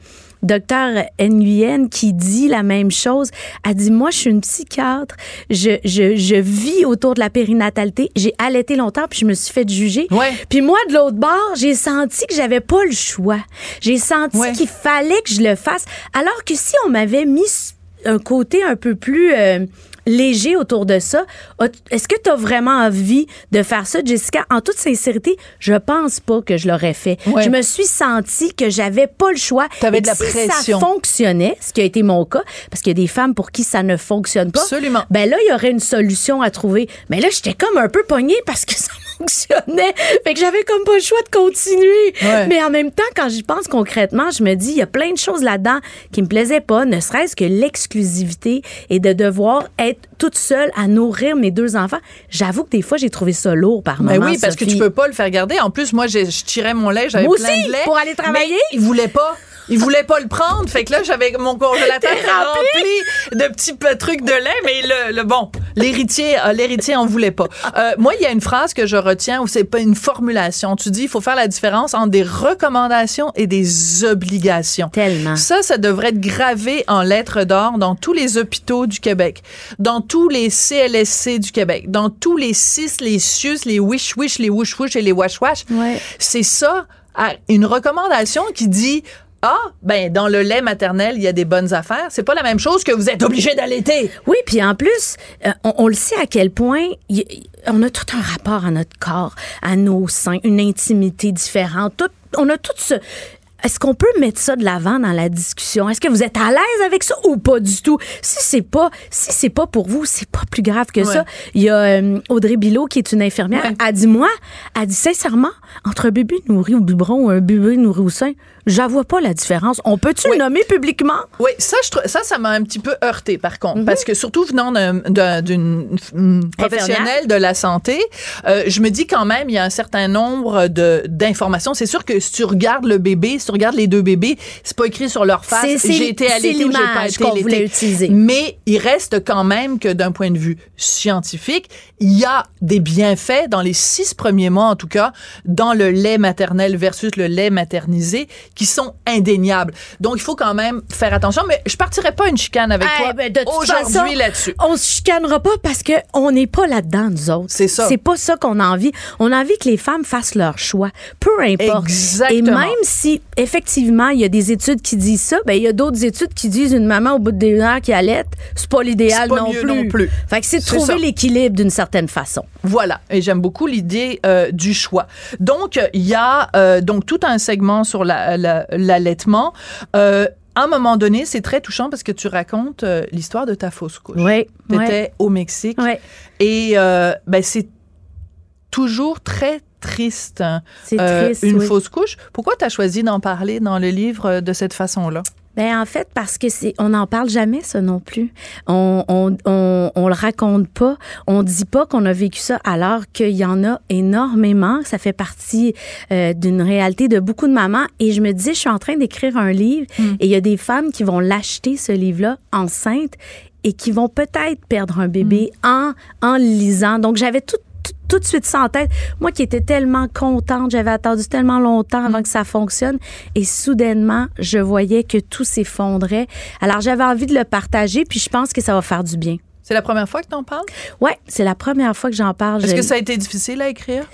docteur Nguyen qui dit la même chose. a dit, moi, je suis une psychiatre. Je, je, je vis autour de la périnatalité. J'ai allaité longtemps, puis je me suis fait juger. Ouais. Puis moi, de l'autre bord, j'ai senti que j'avais pas le choix. J'ai senti qu'il fallait que je le fasse. Alors que si on m'avait mis un côté un peu plus... Euh, léger autour de ça. Est-ce que tu as vraiment envie de faire ça, Jessica? En toute sincérité, je pense pas que je l'aurais fait. Je me suis sentie que j'avais pas le choix. Tu avais de la si ça fonctionnait, ce qui a été mon cas, parce qu'il y a des femmes pour qui ça ne fonctionne pas. Absolument. Ben là, il y aurait une solution à trouver. Mais là, j'étais comme un peu pognée parce que ça fonctionnait. Fait que j'avais comme pas le choix de continuer. Mais en même temps, quand j'y pense concrètement, je me dis, il y a plein de choses là-dedans qui me plaisaient pas, ne serait-ce que l'exclusivité et de devoir être toute seule à nourrir mes deux enfants. J'avoue que des fois, j'ai trouvé ça lourd par moment. Mais oui, parce que tu peux pas le faire garder. En plus, moi, je tirais mon lait, j'avais plein de lait. pour aller travailler. Mais il voulait pas. Il voulait pas le prendre, fait que là j'avais mon congélateur rempli de petits trucs de lait, mais le, le bon, l'héritier, euh, l'héritier en voulait pas. Euh, moi, il y a une phrase que je retiens où c'est pas une formulation. Tu dis, il faut faire la différence entre des recommandations et des obligations. Tellement. Ça, ça devrait être gravé en lettres d'or dans tous les hôpitaux du Québec, dans tous les CLSC du Québec, dans tous les CIS, les CIUS, les Wish Wish, les Wush Wush et les Wash Wash. Ouais. C'est ça, une recommandation qui dit ah, ben dans le lait maternel, il y a des bonnes affaires. C'est pas la même chose que vous êtes obligé d'allaiter. Oui, puis en plus, euh, on, le sait à quel point on a tout un rapport à notre corps, à nos seins, une intimité différente. on a tout ce est-ce qu'on peut mettre ça de l'avant dans la discussion? Est-ce que vous êtes à l'aise avec ça ou pas du tout? Si c'est pas, si c'est pas pour vous, c'est pas plus grave que ça. Il y a euh, Audrey Bilot, qui est une infirmière, a dit, moi, a dit sincèrement, entre un bébé nourri au biberon ou un bébé nourri au sein, vois pas la différence. On peut-tu le nommer publiquement? Oui, ça, je, ça, ça m'a un petit peu heurté, par contre. Mhm. Parce que surtout venant d'une professionnelle de la santé, euh, je me dis quand même, il y a un certain nombre d'informations. C'est sûr que si tu regardes le bébé, tu regardes les deux bébés, c'est pas écrit sur leur face. J'ai été allaitée ou j'ai pas été allaitée. utiliser. Mais il reste quand même que d'un point de vue scientifique, il y a des bienfaits dans les six premiers mois, en tout cas, dans le lait maternel versus le lait maternisé qui sont indéniables. Donc, il faut quand même faire attention. Mais je partirai pas une chicane avec toi ben, aujourd'hui là-dessus. On se chicanera pas parce que on n'est pas là-dedans, nous autres. C'est ça. C'est pas ça qu'on a envie. On a envie que les femmes fassent leur choix. Peu importe. Exactement. Et même si, effectivement, il y a des études qui disent ça, ben, il y a d'autres études qui disent une maman au bout de deux heures qui allait, c'est pas l'idéal non, plus. non plus. Fait que c'est de trouver l'équilibre d'une certaine façon. Voilà. Et j'aime beaucoup l'idée euh, du choix. Donc, il y a euh, donc tout un segment sur la l'allaitement. Euh, à un moment donné, c'est très touchant parce que tu racontes l'histoire de ta fausse couche. Oui. Tu étais au Mexique. Oui. Et ben, c'est toujours très triste, triste une fausse couche. Pourquoi tu as choisi d'en parler dans le livre de cette façon-là? Ben en fait parce que c'est on n'en parle jamais ça non plus. On on, on, on le raconte pas, on dit pas qu'on a vécu ça alors qu'il y en a énormément, ça fait partie euh, d'une réalité de beaucoup de mamans et je me dis je suis en train d'écrire un livre mm. et il y a des femmes qui vont l'acheter ce livre-là enceinte et qui vont peut-être perdre un bébé mm. en en lisant. Donc j'avais tout tout de suite ça en tête. Moi qui étais tellement contente, j'avais attendu tellement longtemps avant mm. que ça fonctionne et soudainement, je voyais que tout s'effondrait. Alors j'avais envie de le partager puis je pense que ça va faire du bien. C'est la première fois que tu en parles? Oui, c'est la première fois que j'en parle. Est-ce que ça a été difficile à écrire?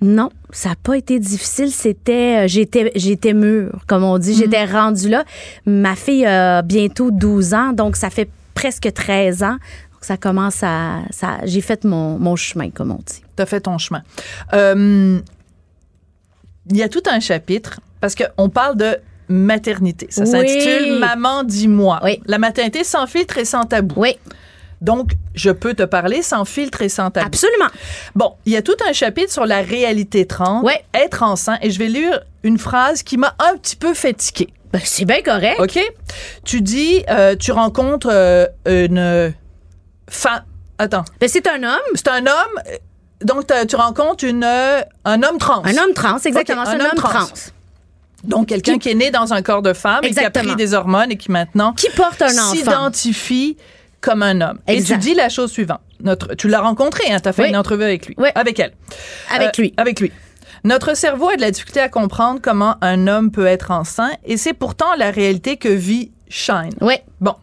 Non, ça n'a pas été difficile. C'était, euh, j'étais, j'étais mûre, comme on dit. Mm. J'étais rendue là. Ma fille a bientôt 12 ans, donc ça fait presque 13 ans ça commence à. Ça, j'ai fait mon, mon, chemin, comme on dit. Tu as fait ton chemin. Euh, il y a tout un chapitre, parce qu'on parle de maternité. Ça s'intitule Maman, dis-moi. Oui. La maternité sans filtre et sans tabou. Oui. Donc, je peux te parler sans filtre et sans tabou. Absolument. Bon, il y a tout un chapitre sur la réalité trans, oui. être enceint, et je vais lire une phrase qui m'a un petit peu fait tiquer. Ben, c'est bien correct. OK? Tu dis, euh, tu rencontres euh, une Attends. Ben, c'est un homme. C'est un homme. Donc, tu rencontres une, un homme trans. Un homme trans, exactement. c'est un, homme, trans. Donc, quelqu'un qui... est né dans un corps de femme et qui a pris des hormones et qui maintenant. Qui porte un enfant. S'identifie comme un homme. Et tu dis la chose suivante. Notre, tu l'as rencontré, hein, tu as fait une entrevue avec lui. Oui. Avec elle. Avec euh, lui. Avec lui. Notre cerveau a de la difficulté à comprendre comment un homme peut être enceint et c'est pourtant la réalité que vit Shine. Oui. Bon.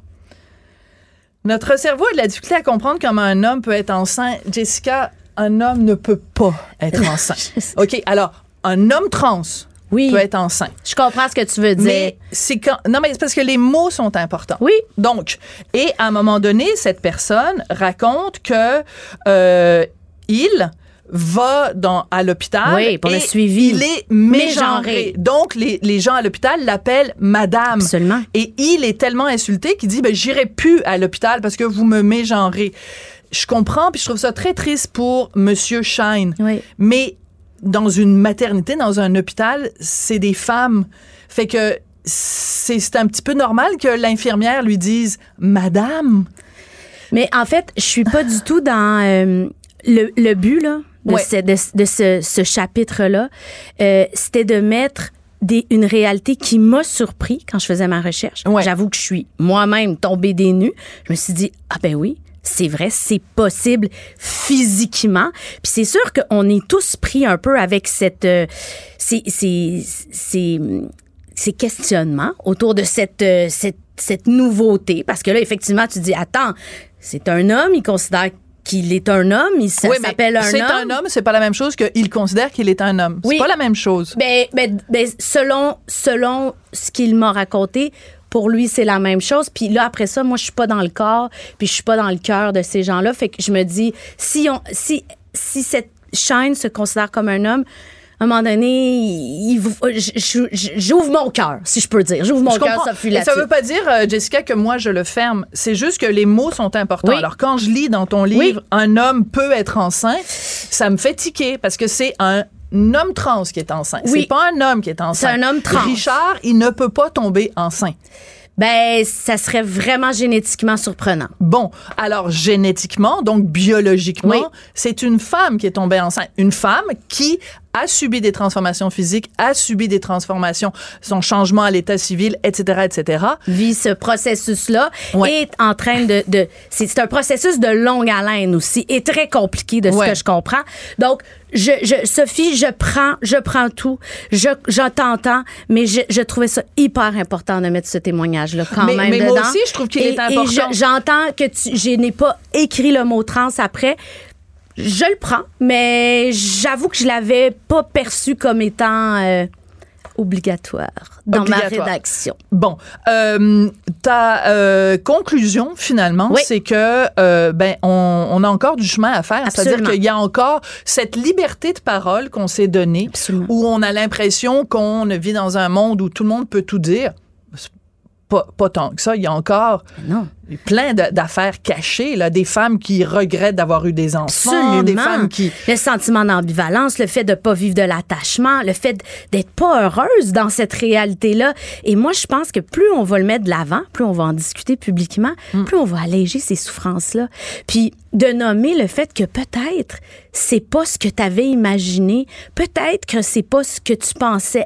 Notre cerveau a de la difficulté à comprendre comment un homme peut être enceint. Jessica, un homme ne peut pas être enceint. OK, alors, un homme trans oui. peut être enceint. Je comprends ce que tu veux dire. Mais c'est quand non mais c'est parce que les mots sont importants. Oui. Donc et à un moment donné cette personne raconte que euh, il va dans, à l'hôpital. Oui, pour le suivi. Il est mégenré. Donc, les, les, gens à l'hôpital l'appellent madame. Absolument. Et il est tellement insulté qu'il dit, ben, j'irai plus à l'hôpital parce que vous me mégenrez. Je comprends, puis je trouve ça très triste pour Monsieur Shine. Oui. Mais dans une maternité, dans un hôpital, c'est des femmes. Fait que c'est un petit peu normal que l'infirmière lui dise Madame. Mais en fait, je suis pas du tout dans euh, le, le but, là de, ce, ce, chapitre-là, euh, c'était de mettre des, une réalité qui m'a surpris quand je faisais ma recherche. J'avoue que je suis moi-même tombée des nues. Je me suis dit, ah ben oui, c'est vrai, c'est possible physiquement. Puis c'est sûr qu'on est tous pris un peu avec cette, euh, ces, ces, ces, ces, questionnements autour de cette, euh, cette, cette nouveauté. Parce que là, effectivement, tu dis, attends, c'est un homme, il considère qu'il est un homme, il s'appelle un homme. C'est un homme, c'est pas la même chose qu'il considère qu'il est un homme. C'est pas la même chose. Mais, ben, ben, ben, selon, selon ce qu'il m'a raconté, pour lui, c'est la même chose. Puis là, après ça, moi, je suis pas dans le corps, puis je suis pas dans le cœur de ces gens-là. Fait que je me dis, si on, si, si cette chaîne se considère comme un homme, à un moment donné, j'ouvre mon cœur, si je peux dire. J'ouvre mon cœur, Sophie, là Ça veut pas dire, euh, Jessica, que moi, je le ferme. C'est juste que les mots sont importants. Alors, quand je lis dans ton livre, un homme peut être enceint, ça me fait tiquer parce que c'est un homme trans qui est enceint. C'est pas un homme qui est enceint. C'est un homme trans. Richard, il ne peut pas tomber enceint. Ben, ça serait vraiment génétiquement surprenant. Bon, alors génétiquement, donc biologiquement, c'est une femme qui est tombée enceinte. Une femme qui a subi des transformations physiques, a subi des transformations, son changement à l'état civil, etc., etc. Vit ce processus-là est en train de, de c'est un processus de longue haleine aussi et très compliqué de ce que je comprends. Donc, je, je, Sophie, je prends, je prends tout. Je, je t'entends, mais je, je trouvais ça hyper important de mettre ce témoignage-là quand même mais dedans. moi aussi, je trouve qu'il est important. Et j'entends que tu, je n'ai pas écrit le mot trans après je le prends, mais j'avoue que je l'avais pas perçu comme étant euh, obligatoire dans ma rédaction. Bon, euh, ta euh, conclusion finalement, c'est que ben on, on, a encore du chemin à faire, c'est-à-dire qu'il y a encore cette liberté de parole qu'on s'est donnée, où on a l'impression qu'on vit dans un monde où tout le monde peut tout dire pas, tant que ça. Il y a encore plein d'affaires cachées, là, des femmes qui regrettent d'avoir eu des enfants, des femmes qui... Le sentiment d'ambivalence, le fait de pas vivre de l'attachement, le fait d'être pas heureuse dans cette réalité-là. Et moi, je pense que plus on va le mettre de l'avant, plus on va en discuter publiquement, mm. plus on va alléger ces souffrances-là. Puis de nommer le fait que peut-être c'est pas ce que tu avais imaginé, peut-être que c'est pas ce que tu pensais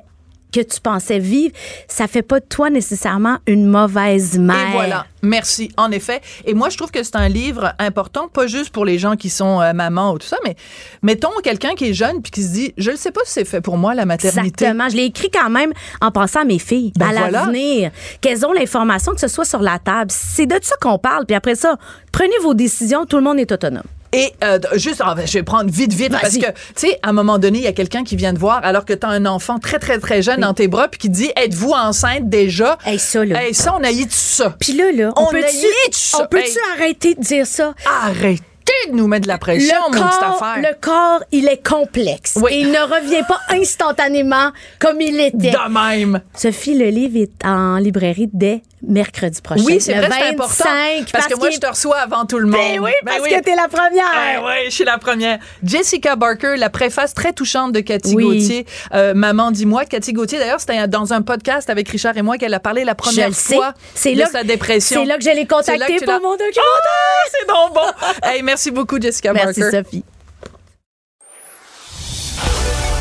que tu pensais vivre, ça fait pas de toi nécessairement une mauvaise mère. Et voilà. Merci. En effet. Et moi, je trouve que c'est un livre important, pas juste pour les gens qui sont euh, mamans ou tout ça, mais mettons quelqu'un qui est jeune puis qui se dit, je ne sais pas si c'est fait pour moi la maternité. Exactement. Je l'ai écrit quand même en pensant à mes filles, ben à l'avenir, qu'elles ont l'information, que ce soit sur la table. C'est de ça qu'on parle. Puis après ça, prenez vos décisions. Tout le monde est autonome. Et euh, juste, ah, ben, je vais prendre vite, vite, parce que, tu sais, à un moment donné, il y a quelqu'un qui vient te voir alors que tu as un enfant très, très, très jeune dans tes bras puis qui dit Êtes-vous enceinte déjà? Hey, ça, là. Hey, ça, on a eu tout ça. Puis là, là, on, peut-tu on peut arrêter de dire ça? Arrête de nous mettre de la pression, le mon corps, affaire. Le corps, il est complexe. Oui. Et il ne revient pas instantanément comme il était. De même. Sophie, le livre est en librairie dès mercredi prochain. Oui, c'est vrai, c'est important. Parce, parce que moi, je te reçois avant tout le ben monde. Ben oui, parce que t'es la première. Ben oui, je suis la première. Jessica Barker, la préface très touchante de Cathy Gauthier. Euh, Maman, dis-moi. Cathy Gauthier, d'ailleurs, c'était dans un podcast avec Richard et moi qu'elle a parlé la première fois de là, sa dépression. C'est là que j'allais contacter pour mon documentaire. Oh, c'est donc bon. hey, merci beaucoup, Jessica merci, Barker. Merci, Sophie.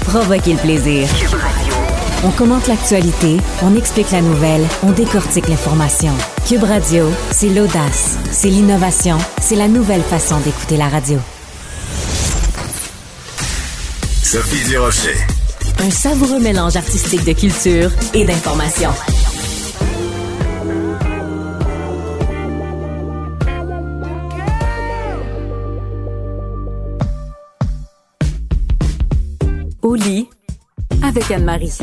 Provoquez le plaisir. On commente l'actualité, on explique la nouvelle, on décortique l'information. Cube Radio, c'est l'audace, c'est l'innovation, c'est la nouvelle façon d'écouter la radio. Sophie Durocher. Un savoureux mélange artistique de culture et d'information. Au lit avec Anne-Marie.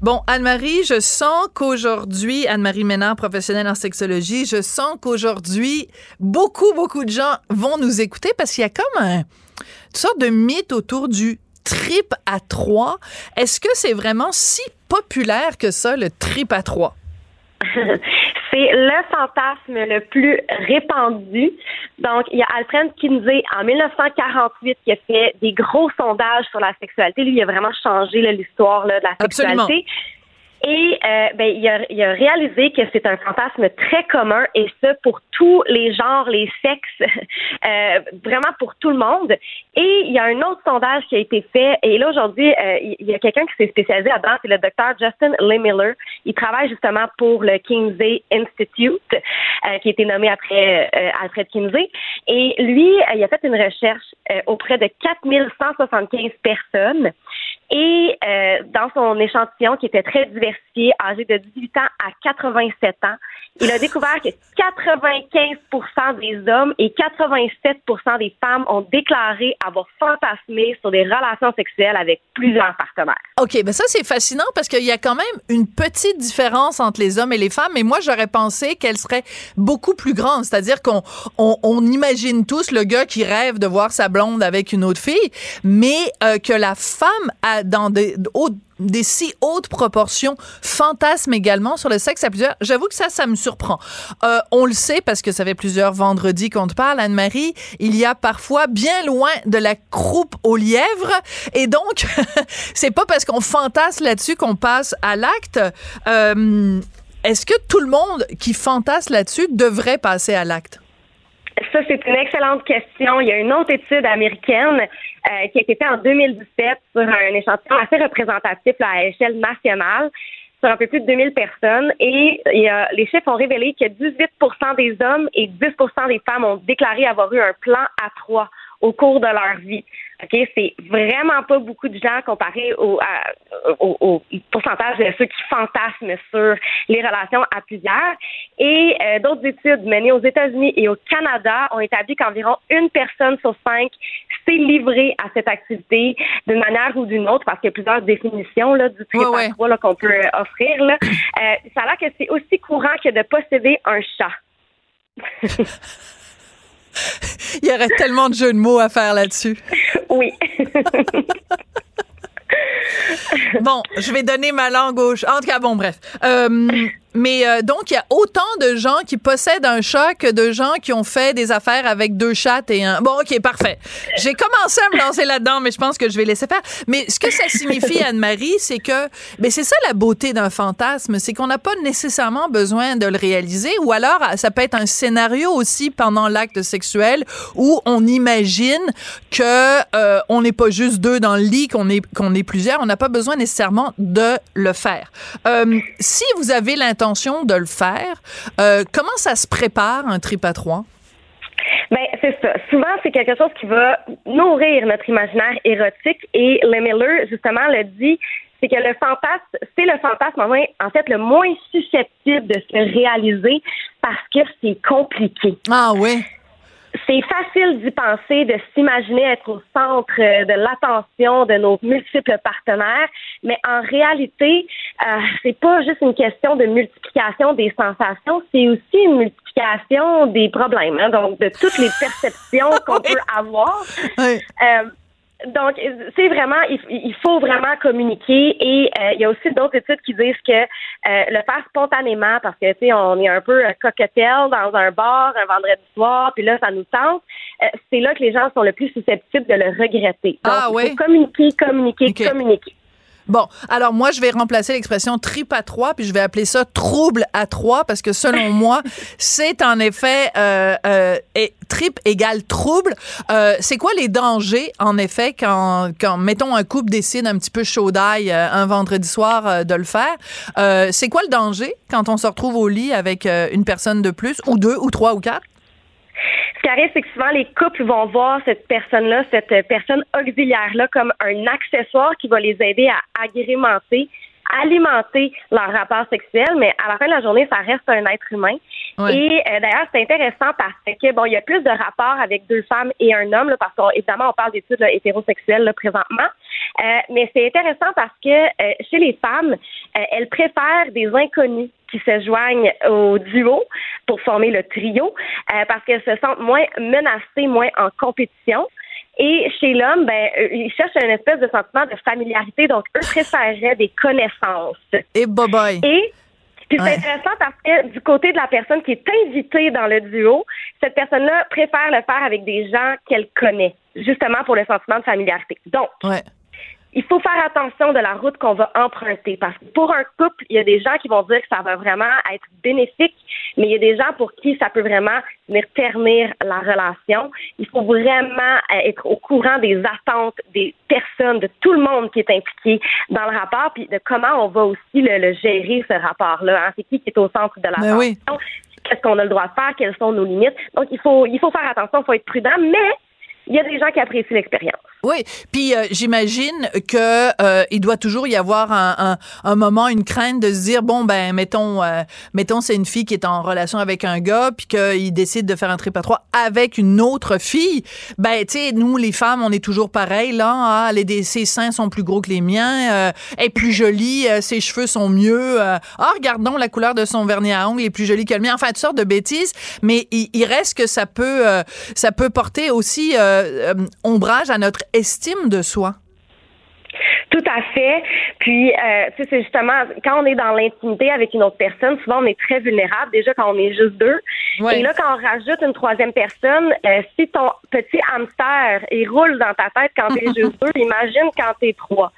Bon, Anne-Marie, je sens qu'aujourd'hui, Anne-Marie Ménard, professionnelle en sexologie, je sens qu'aujourd'hui, beaucoup, beaucoup de gens vont nous écouter parce qu'il y a comme un, une sorte de mythe autour du trip à trois. Est-ce que c'est vraiment si populaire que ça, le trip à trois? C'est le fantasme le plus répandu. Donc, il y a Alfred Kinsey en 1948 qui a fait des gros sondages sur la sexualité. Lui, il a vraiment changé l'histoire de la sexualité. Et euh, ben, il, a, il a réalisé que c'est un fantasme très commun et ça pour tous les genres, les sexes, euh, vraiment pour tout le monde. Et il y a un autre sondage qui a été fait et là aujourd'hui, euh, il y a quelqu'un qui s'est spécialisé là-dedans, c'est le docteur Justin Lee Miller. Il travaille justement pour le Kinsey Institute, euh, qui a été nommé après euh, Alfred Kinsey. Et lui, il a fait une recherche auprès de 4175 personnes Et euh, dans son échantillon qui était très diversifié, âgé de 18 ans à 87 ans, il a découvert que 95% des hommes et 87% des femmes ont déclaré avoir fantasmé sur des relations sexuelles avec plusieurs partenaires. OK, ben ça c'est fascinant parce qu'il y a quand même une petite différence entre les hommes et les femmes, mais moi j'aurais pensé qu'elle serait beaucoup plus grande, c'est-à-dire qu'on on, imagine tous le gars qui rêve de voir sa blonde avec une autre fille, mais euh, que la femme a dans des si hautes proportions fantasmes également sur le sexe à plusieurs. J'avoue que ça, ça me surprend. Euh, on le sait parce que ça fait plusieurs vendredis qu'on te parle, Anne-Marie. Il y a parfois bien loin de la croupe aux lièvres. Et donc, c'est pas parce qu'on fantasme là-dessus qu'on passe à l'acte. Euh, est-ce que tout le monde qui fantasme là-dessus devrait passer à l'acte? Ça, c'est une excellente question. Il y a une autre étude américaine euh, qui a été faite en 2017 sur un échantillon assez représentatif à échelle nationale sur un peu plus de 2000 personnes et les chiffres ont révélé que 18% des hommes et 10% des femmes ont déclaré avoir eu un plan à trois au cours de leur vie. OK, c'est vraiment pas beaucoup de gens comparé au, au, pourcentage de ceux qui fantasment sur les relations à plusieurs. Et euh, d'autres études menées aux États-Unis et au Canada ont établi qu'environ une personne sur cinq s'est livrée à cette activité d'une manière ou d'une autre, parce qu'il y a plusieurs définitions là, du trip ouais, qu'on peut euh, offrir. Là. Euh, ça a l'air que c'est aussi courant que de posséder un chat. Il y aurait tellement de jeux de mots à faire là-dessus. Oui. bon, je vais donner ma langue gauche. En tout cas, bon, bref. Euh, mais euh, donc, il y a autant de gens qui possèdent un chat que de gens qui ont fait des affaires avec deux chats et un. Bon, OK, parfait. J'ai commencé à me lancer là-dedans, mais je pense que je vais laisser faire. Mais ce que ça signifie, Anne-Marie, c'est que. Mais c'est ça la beauté d'un fantasme, c'est qu'on n'a pas nécessairement besoin de le réaliser, ou alors ça peut être un scénario aussi pendant l'acte sexuel où on imagine que euh, on n'est pas juste deux dans le lit, qu'on est qu'on est plusieurs. On n'a pas besoin nécessairement de le faire. Euh, si vous avez l'intention de le faire. Euh, comment ça se prépare un trip à trois? Ben, c'est ça. Souvent, c'est quelque chose qui va nourrir notre imaginaire érotique et le Miller, justement, le dit, c'est que le fantasme, c'est le fantasme, en fait, le moins susceptible de se réaliser parce que c'est compliqué. Ah oui c'est facile d'y penser, de s'imaginer être au centre euh, de l'attention de nos multiples partenaires, mais en réalité, euh, c'est pas juste une question de multiplication des sensations, c'est aussi une multiplication des problèmes, hein, donc de toutes les perceptions qu'on peut avoir. Euh, donc, c'est vraiment, il, faut vraiment communiquer et euh, il y a aussi d'autres études qui disent que euh, le faire spontanément, parce que, tu sais, on est un peu cocktail dans un bar un vendredi soir, puis là, ça nous tente, euh, c'est là que les gens sont le plus susceptibles de le regretter. Donc, ah, il faut communiquer, communiquer, communiquer. Bon, alors moi, je vais remplacer l'expression trip à trois, puis je vais appeler ça trouble à trois, parce que selon moi, c'est en effet euh, euh, trip égale trouble. Euh, c'est quoi les dangers, en effet, quand, quand, mettons, un couple décide un petit peu chaud d'ail euh, un vendredi soir euh, de le faire? Euh, c'est quoi le danger quand on se retrouve au lit avec une personne de plus, ou deux, ou trois, ou quatre? Ce qui arrive, c'est que souvent les couples vont voir cette personne-là, cette personne auxiliaire-là, comme un accessoire qui va les aider à agrémenter, alimenter leur rapport sexuel, mais à la fin de la journée, ça reste un être humain. Et euh, d'ailleurs, c'est intéressant parce que bon, il y a plus de rapports avec deux femmes et un homme, là, parce qu'évidemment, on parle d'études hétérosexuelles là, présentement. Euh, mais c'est intéressant parce que euh, chez les femmes, elles préfèrent des inconnus qui se joignent au duo pour former le trio parce qu'elles se sentent moins menacées, moins en compétition. Et chez l'homme, ben, ils cherchent une espèce de sentiment de familiarité, donc eux préféreraient des connaissances. Et bye bye. Et puis c'est intéressant parce que du côté de la personne qui est invitée dans le duo, cette personne-là préfère le faire avec des gens qu'elle connaît, justement pour le sentiment de familiarité. Donc, il faut faire attention de la route qu'on va emprunter parce que pour un couple, il y a des gens qui vont dire que ça va vraiment être bénéfique, mais il y a des gens pour qui ça peut vraiment venir ternir la relation. Il faut vraiment euh, être au courant des attentes des personnes, de tout le monde qui est impliqué dans le rapport, puis de comment on va aussi le, gérer ce rapport-là. Hein. C'est qui qui est au centre de la ben relation? Qu'est-ce qu'on a le droit de faire? Quelles sont nos limites? Donc il faut il faut faire attention, il faut être prudent, mais il y a des gens qui apprécient l'expérience. Oui, puis euh, j'imagine que euh, il doit toujours y avoir un, un, moment, une crainte de se dire bon ben mettons euh, mettons c'est une fille qui est en relation avec un gars puis qu'il décide de faire un trip à trois avec une autre fille. Ben tu sais nous les femmes on est toujours pareil là. Hein, les ses seins sont plus gros que les miens, elle est plus jolie, ses cheveux sont mieux. ah regardons la couleur de son vernis à ongles est plus jolie que le mien. Enfin toutes sortes de bêtises, mais il, il reste que ça peut ça peut porter aussi ombrage à notre estime de soi? Tout à fait. Puis, euh, tu sais, c'est justement quand on est dans l'intimité avec une autre personne, souvent on est très vulnérable. Déjà quand on est juste deux. Et là, quand on rajoute une troisième personne, euh, si ton petit hamster il roule dans ta tête quand t'es juste deux, imagine quand t'es trois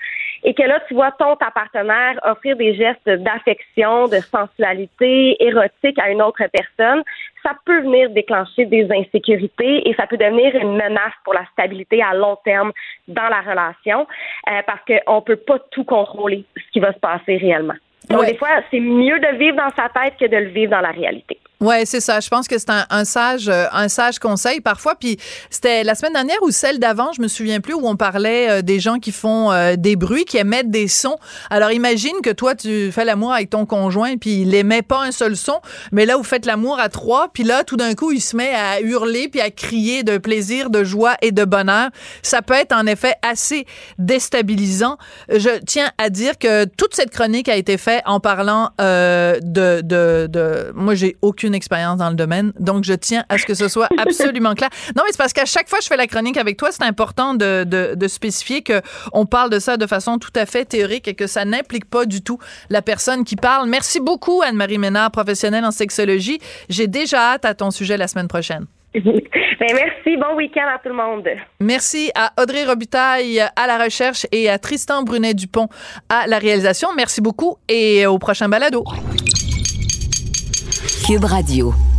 et que là, tu vois ton ta partenaire offrir des gestes d'affection, de sensualité érotique à une autre personne, ça peut venir déclencher des insécurités et ça peut devenir une menace pour la stabilité à long terme dans la relation euh, parce qu'on ne peut pas tout contrôler ce qui va se passer réellement. Donc, des fois, c'est mieux de vivre dans sa tête que de le vivre dans la réalité. Ouais, c'est ça. Je pense que c'est un, sage, euh, un sage conseil parfois. Puis c'était la semaine dernière ou celle d'avant, je me souviens plus, où on parlait euh, des gens qui font euh, des bruits, qui émettent des sons. Alors imagine que toi, tu fais l'amour avec ton conjoint, puis il émet pas un seul son, mais là, vous faites l'amour à trois, puis là, tout d'un coup, il se met à hurler puis à crier de plaisir, de joie et de bonheur. Ça peut être en effet assez déstabilisant. Je tiens à dire que toute cette chronique a été faite en parlant de, de, de, moi, j'ai aucune expérience dans le domaine, donc je tiens à ce que ce soit absolument clair. Non, mais c'est parce qu'à chaque fois que je fais la chronique avec toi, c'est important de, de, de spécifier que on parle de ça de façon tout à fait théorique et que ça n'implique pas du tout la personne qui parle. Merci beaucoup, Anne-Marie Ménard, professionnelle en sexologie. J'ai déjà hâte à ton sujet la semaine prochaine. Ben, merci. Bon week-end à tout le monde. Merci à Audrey Robitaille à la recherche et à Tristan Brunet-Dupont à la réalisation. Merci beaucoup et au prochain balado. Cube Radio.